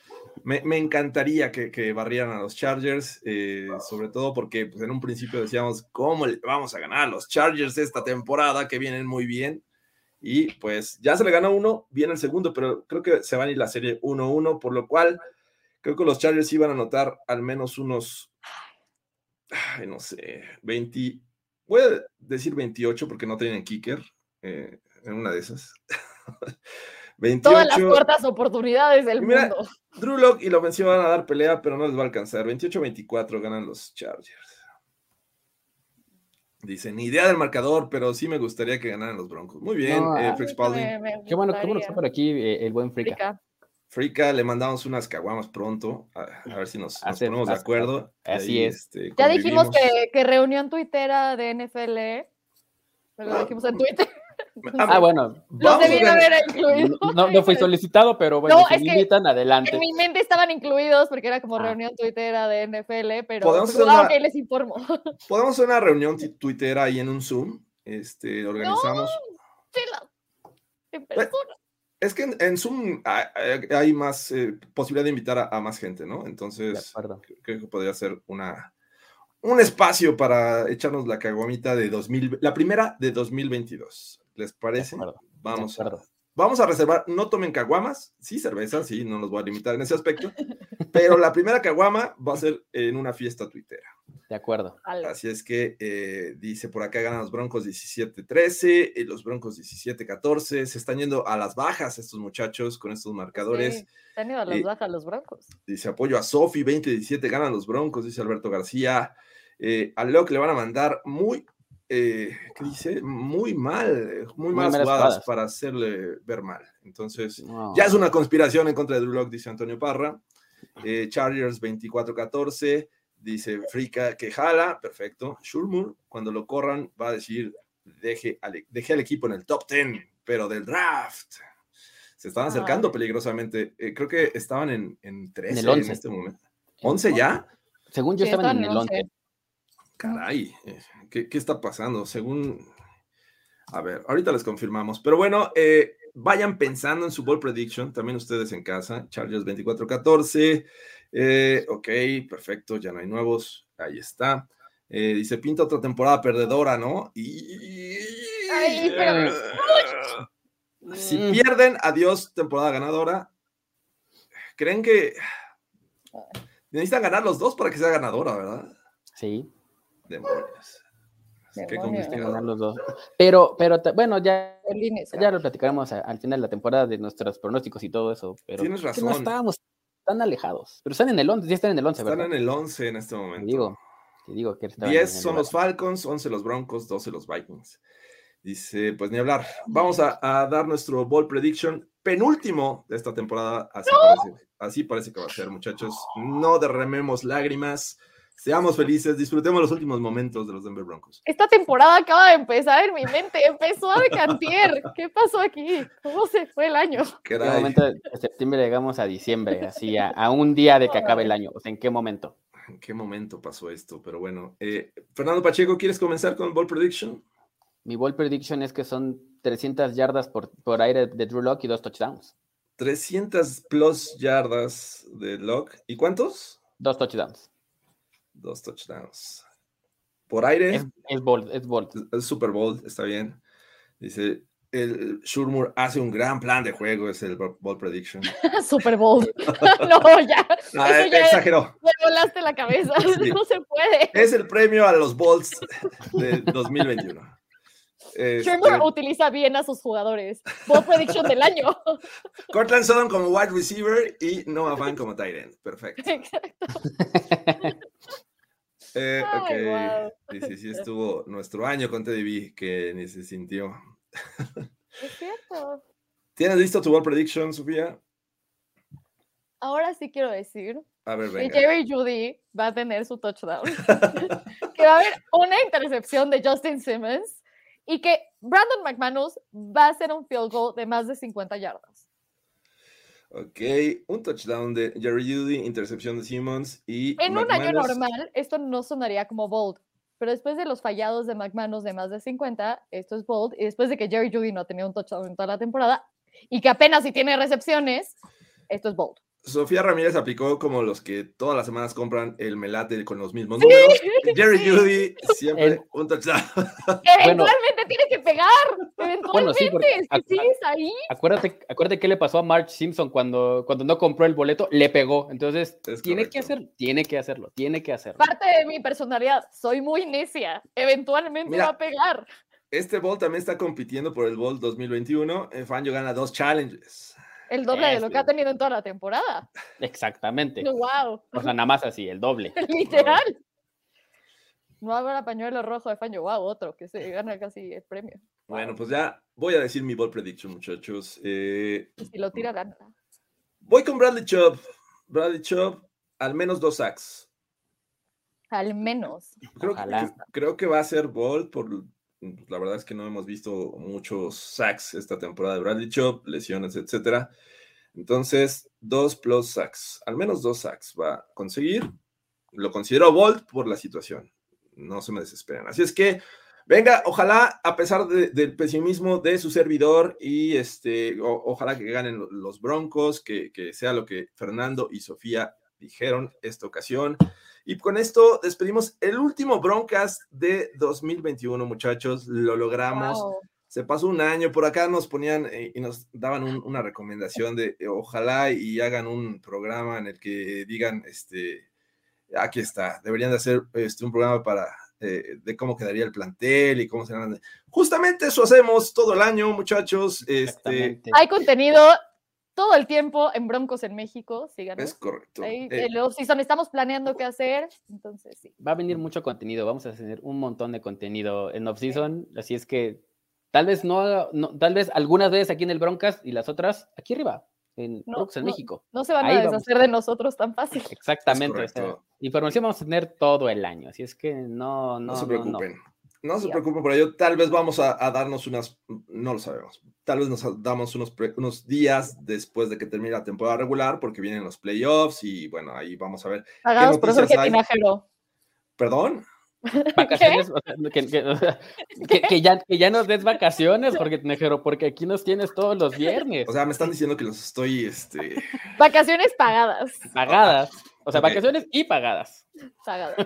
me, encantaría que, barrieran a los Chargers, sobre todo porque pues, en un principio decíamos, ¿cómo le vamos a ganar a los Chargers esta temporada que vienen muy bien? Y pues ya se le ganó uno, viene el segundo, pero creo que se va a ir la serie 1-1, por lo cual creo que los Chargers iban a anotar al menos unos, no sé, 20, voy a decir 28 porque no tienen kicker eh, en una de esas. 28. Todas las cuartas oportunidades del mundo. Drew Lock y la ofensiva van a dar pelea, pero no les va a alcanzar. 28-24 ganan los Chargers. Dice, ni idea del marcador, pero sí me gustaría que ganaran los Broncos. Muy bien, eh, Qué bueno, qué bueno que está por aquí eh, el buen Frika. Frika. le mandamos unas caguamas pronto, a, ver si nos, ponemos de acuerdo. Así es. Este, ya dijimos que, que reunión tuitera de NFL, lo dijimos en Twitter. Ah, bueno. Los debían haber incluido. No, no, fui solicitado, pero bueno, no, si me invitan, adelante. En mi mente estaban incluidos porque era como ah. reunión tuitera de NFL, pero ¿Podemos pues, ah, les informo. Podemos hacer una reunión tuitera ahí en un Zoom. Este, organizamos. en persona. Es que en, Zoom hay, más eh, posibilidad de invitar a, más gente, ¿no? Entonces, creo que podría ser una, un espacio para echarnos la caguamita de 2000, la primera de 2022. ¿Les parece? Vamos a, vamos a reservar, no tomen caguamas, sí cerveza, sí, no los voy a limitar en ese aspecto, pero la primera caguama va a ser en una fiesta tuitera. De acuerdo. Así es que eh, dice por acá ganan los Broncos 17-13, y los Broncos 17-14, se están yendo a las bajas estos muchachos con estos marcadores. Sí, están yendo a las bajas los Broncos. Dice apoyo a Sofi, 20-17 ganan los Broncos, dice Alberto García. Eh, a Leo que le van a mandar muy eh, ¿qué dice? Muy mal, muy, malas jugadas, para hacerle ver mal. Entonces, ya es una conspiración en contra de Drew Lock, dice Antonio Parra. Eh, Chargers 24-14, dice Frika que jala, perfecto. Shurmur, cuando lo corran, va a decir, deje al, deje al equipo en el top 10, pero del draft. Se estaban acercando peligrosamente. Eh, creo que estaban en, en 13 en, este momento. ¿11 ya? Según yo estaban en el 11. Caray, eh, ¿qué, está pasando? Según. A ver, ahorita les confirmamos. Pero bueno, eh, vayan pensando en su ball prediction, también ustedes en casa. Chargers 24-14. Eh, ok, perfecto, ya no hay nuevos. Ahí está. dice, pinta otra temporada perdedora, ¿no? Y... Si mm. pierden, adiós, temporada ganadora. ¿Creen que necesitan ganar los dos para que sea ganadora, verdad? Sí. Demonios. Qué Demonios. Ganar complicado. los dos. Pero, pero bueno, ya, ya lo platicaremos a- al final de la temporada de nuestros pronósticos y todo eso. Pero Tienes es que no razón. estábamos tan alejados. Pero están en el 11, ya están en el 11, Están en el 11 en este Te momento. digo, te digo que estaban 10 en el son lugar. los Falcons, 11 los Broncos, 12 los Vikings. Dice, pues ni hablar. Vamos a, a dar nuestro ball prediction penúltimo de esta temporada. Así, parece, así parece que va a ser, muchachos. No derramemos lágrimas. Seamos felices, disfrutemos los últimos momentos de los Denver Broncos. Esta temporada acaba de empezar en mi mente. Empezó de cantier. ¿Qué pasó aquí? ¿Cómo se fue el año? ¿En qué momento de septiembre llegamos a diciembre? Así, a, a un día de que acabe el año. O sea, ¿en qué momento? ¿En qué momento pasó esto? Pero bueno, eh, Fernando Pacheco, ¿quieres comenzar con el ball prediction? Mi ball prediction es que son 300 yardas por, por aire de Drew Lock y dos touchdowns. 300 plus yardas de Lock. ¿Y cuántos? Dos touchdowns. Dos touchdowns. Por aire. Es, es bold, es bold. el Super Bowl, está bien. Dice, el Shurmur hace un gran plan de juego, es el ball prediction. Super Bowl. no, ya. Ah, Eso ya exageró. me volaste la cabeza. Sí. No se puede. Es el premio a los Balls de 2021. Este, Sherman utiliza bien a sus jugadores. Ball prediction del año. Cortland Sutton como wide receiver y Noah Fan como tight end. Perfecto. Exacto. Eh, Ay, guau. Dice, sí estuvo nuestro año con Teddy B que ni se sintió. Es cierto. ¿Tienes listo tu ball prediction, Sofía? Ahora sí quiero decir A ver, que. Jerry Judy va a tener su touchdown. que va a haber una intercepción de Justin Simmons y que Brandon McManus va a hacer un field goal de más de 50 yardas. Ok, un touchdown de Jerry Judy, intercepción de Simmons y. En un año normal, esto no sonaría como bold, pero después de los fallados de McManus de más de 50, esto es bold. Y después de que Jerry Judy no ha tenido un touchdown en toda la temporada y que apenas si tiene recepciones, esto es bold. Sofía Ramírez aplicó como los que todas las semanas compran el melate con los mismos números. Jerry sí. Judy, siempre El- un touchdown. Eventualmente tiene que pegar. Eventualmente, Bueno, sí, porque si ac- sigues ahí. Acuérdate, acuérdate qué le pasó a March Simpson cuando, cuando no compró el boleto, le pegó. Entonces, Es tiene que hacerlo, tiene que hacerlo, tiene que hacerlo. Parte de mi personalidad, soy muy necia. Eventualmente Mira, va a pegar. Este Bowl también está compitiendo por el Bowl 2021. Eh, Fangio gana dos challenges. El doble de lo que ha tenido en toda la temporada. Exactamente. Wow. O sea, nada más así, el doble. Literal. No habrá pañuelo rojo de Fanjo. Wow, otro que se gana casi el premio. Bueno, pues ya voy a decir mi Bowl prediction, muchachos. Eh, Y si lo tira, gana. voy con Bradley Chubb. Bradley Chubb, al menos dos sacks. Al menos. Creo, que, creo que va a ser Bolt por la verdad es que no hemos visto muchos sacks esta temporada de Bradley Chubb, lesiones, etcétera. Entonces, dos plus sacks, al menos dos sacks va a conseguir. Lo considero Bolt por la situación. No se me desesperen. Así es que, venga, ojalá, a pesar de- del pesimismo de su servidor, y este, ojalá que ganen lo- los Broncos, que, que sea lo que Fernando y Sofía dijeron esta ocasión. Y con esto despedimos el último Broncas de 2021, muchachos. Lo logramos. Wow. Se pasó un año, por acá nos ponían eh, y nos daban un- una recomendación de eh, ojalá y hagan un programa en el que digan, este, aquí está, deberían de hacer este, un programa para eh, de cómo quedaría el plantel y cómo serán. Justamente eso hacemos todo el año, muchachos. Este. Hay contenido todo el tiempo en Broncos en México. Síganos. es correcto. Ahí, Eh, en los season estamos planeando qué hacer. Entonces, sí. Va a venir mucho contenido, vamos a tener un montón de contenido en off-season, así es que tal vez no, no- tal vez algunas veces aquí en el Broncas y las otras aquí arriba, en No, Broncos en no, México. No se van Ahí a vamos. deshacer de nosotros tan fácil. Exactamente. o sea, correcto. información vamos a tener todo el año, así es que no, no, No, se preocupen. No, se Ya. preocupen por ello. Tal vez vamos a, a darnos unas, no lo sabemos. Tal vez nos damos unos, pre- unos días después de que termine la temporada regular, porque vienen los playoffs y bueno, ahí vamos a ver. Pagados por noticias Jorge hay? Tinajero. Perdón. Vacaciones, o sea, que, que- o sea, que- que ya, que ya nos des vacaciones, Jorge Tinajero, porque aquí nos tienes todos los viernes, O sea, me están diciendo que los estoy, este, Vacaciones pagadas. pagadas. O sea, vacaciones y pagadas. Pagadas.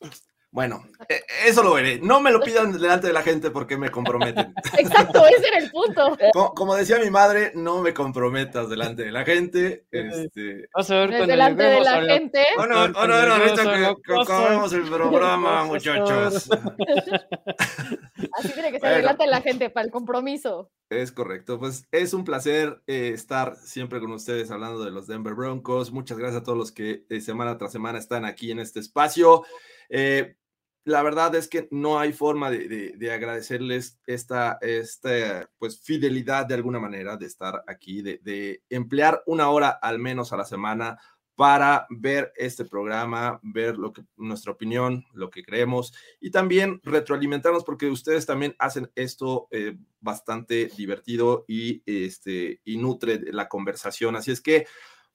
Bueno, eh, eso lo veré. No me lo pidan delante de la gente porque me comprometen. Exacto, ese era el punto. Como, como decía mi madre, no me comprometas delante de la gente. Este, Vamos a ver cuando Delante de la gente. Bueno, ahorita son que, acabemos el programa, muchachos. Así tiene que ser Bueno. delante de la gente para el compromiso. Es correcto, pues es un placer eh, estar siempre con ustedes hablando de los Denver Broncos. Muchas gracias a todos los que eh, semana tras semana están aquí en este espacio. Eh, la verdad es que no hay forma de, de- de agradecerles esta, pues, fidelidad de alguna manera de estar aquí, de, emplear una hora al menos a la semana para ver este programa, ver lo que nuestra opinión, lo que creemos y también retroalimentarnos porque ustedes también hacen esto eh, bastante divertido y, este, y nutre la conversación. Así es que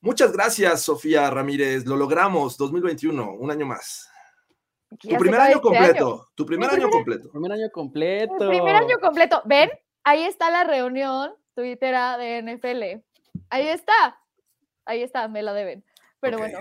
muchas gracias, Sofía Ramírez. Lo logramos, 2021, un año más. Tu se primer año este completo, tu primer año completo. Primer año completo. Primer año completo. ¿Ven? Ahí está la reunión twittera de NFL. Ahí está. Ahí está, me la deben. Pero Ok. bueno.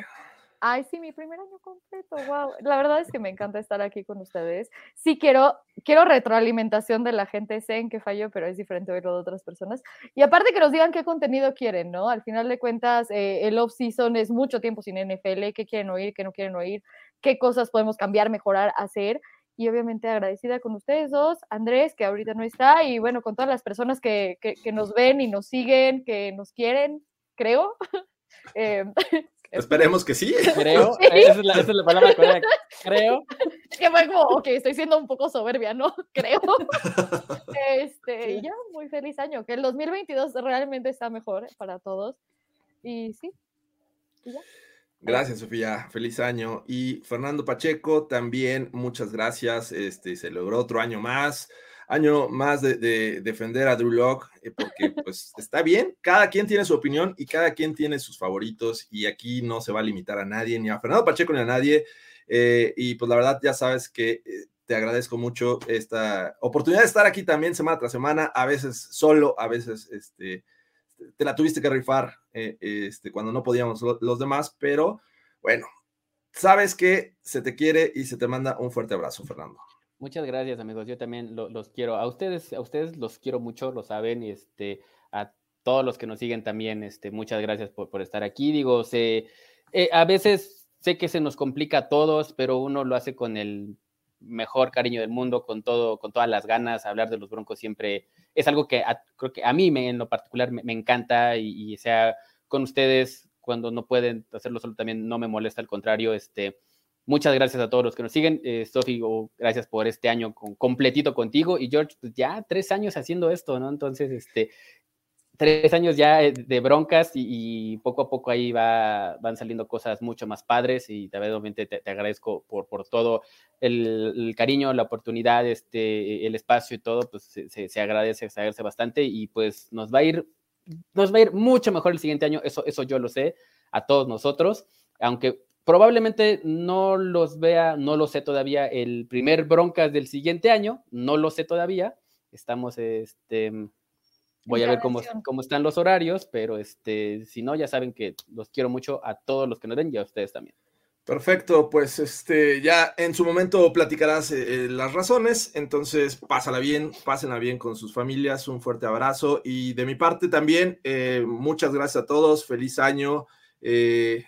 Ay, sí, mi primer año completo. Wow. La verdad es que me encanta estar aquí con ustedes. Sí quiero, quiero retroalimentación de la gente. Sé en qué falló, pero es diferente verlo de otras personas. Y aparte que nos digan qué contenido quieren, ¿no? Al final de cuentas, eh, el off-season es mucho tiempo sin NFL. ¿Qué quieren oír? ¿Qué no quieren oír? ¿Qué cosas podemos cambiar, mejorar, hacer? y obviamente agradecida con ustedes dos, Andrés, que ahorita no está, y bueno, con todas las personas que, que, que nos ven y nos siguen, que nos quieren, creo. Eh, Esperemos que sí. Creo, Sí. esa es la, esa es la palabra correcta. Creo. que fue como, ok, estoy siendo un poco soberbia, ¿no? Creo. Este, y ya, muy feliz año, que el 2022 realmente está mejor para todos. Y sí, y ya. Gracias, Sofía. Feliz año. Y Fernando Pacheco, también muchas gracias. Este, se logró otro año más. Año más de, de defender a Drew Lock, porque pues está bien. Cada quien tiene su opinión y cada quien tiene sus favoritos. Y aquí no se va a limitar a nadie, ni a Fernando Pacheco, ni a nadie. Eh, y pues la verdad, ya sabes que eh, te agradezco mucho esta oportunidad de estar aquí también semana tras semana, a veces solo, a veces este, te la tuviste que rifar eh, este, cuando no podíamos lo- los demás, pero bueno, sabes que se te quiere y se te manda un fuerte abrazo, Fernando. Muchas gracias, amigos. Yo también lo- los quiero. A ustedes, a ustedes los quiero mucho, lo saben, y este, a todos los que nos siguen también, este, muchas gracias por, por estar aquí. Digo, se, eh, a veces sé que se nos complica a todos, pero uno lo hace con el mejor cariño del mundo, con todo, con todas las ganas. Hablar de los Broncos siempre es algo que a- creo que a mí en lo particular me, encanta y, y sea con ustedes cuando no pueden hacerlo solo también no me molesta, al contrario, este, muchas gracias a todos los que nos siguen. Eh, Sofi, oh, gracias por este año con, completito contigo y George, pues ya tres años haciendo esto, ¿no? Entonces, este, tres años ya eh, de broncas y, poco a poco ahí va, van saliendo cosas mucho más padres y obviamente te, te agradezco por, todo el, cariño, la oportunidad, este, el espacio y todo, pues se agradece, se agradece bastante y pues nos va a ir, nos va a ir mucho mejor el siguiente año, eso, eso yo lo sé, a todos nosotros, aunque probablemente no los vea, no lo sé todavía, el primer broncas del siguiente año, no lo sé todavía, estamos, este, voy a ver cómo, cómo están los horarios, pero este, si no, ya saben que los quiero mucho a todos los que nos ven y a ustedes también. Perfecto, pues este ya en su momento platicarás eh, eh, las razones, entonces pásala bien, pásenla bien con sus familias, un fuerte abrazo y de mi parte también eh, muchas gracias a todos, feliz año, eh,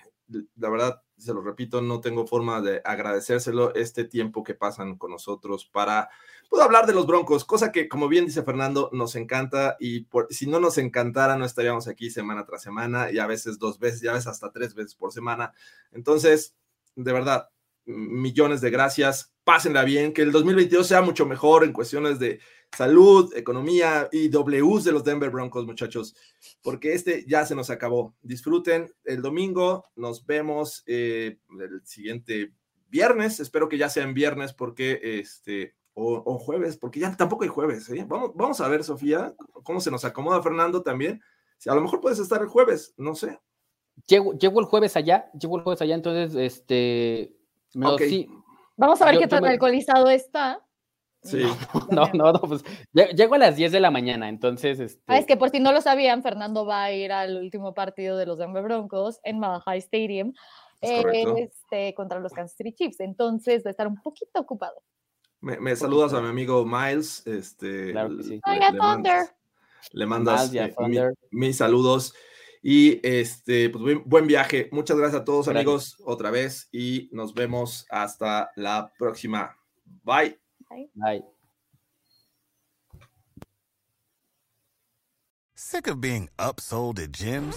la verdad se lo repito, no tengo forma de agradecérselo este tiempo que pasan con nosotros para pues, hablar de los Broncos, cosa que como bien dice Fernando nos encanta y por, si no nos encantara no estaríamos aquí semana tras semana y a veces dos veces, ya a veces hasta tres veces por semana, entonces de verdad, millones de gracias. Pásenla bien, que el 2022 sea mucho mejor en cuestiones de salud, economía y Ws de los Denver Broncos, muchachos, porque este ya se nos acabó. Disfruten el domingo, nos vemos eh, el siguiente viernes, espero que ya sea en viernes porque este o, o jueves, porque ya tampoco hay jueves. ¿eh? Vamos, vamos a ver, Sofía, cómo se nos acomoda Fernando también. Si a lo mejor puedes estar el jueves, no sé. Llego, llego el jueves allá, llego el jueves allá, entonces, este, me lo- Ok. sí, Vamos a ver Yo- qué tan me- alcoholizado está. Sí. no, no, no, pues lle- llego a las 10 de la mañana, entonces, este, Ah, es que por si no lo sabían, Fernando va a ir al último partido de los Denver Broncos en Malachi Stadium. Es correcto. este, contra los Kansas City Chiefs. Entonces va a estar un poquito ocupado. Me, me saludas a mi amigo Miles. Este, Claro que sí. le- le mandas- Le mandas Miles y a eh, mi- mis saludos. Y este, pues buen, buen viaje. Muchas gracias a todos, Gracias. amigos, otra vez. Y nos vemos hasta la próxima. Bye. Bye. Sick of being upsold at gyms?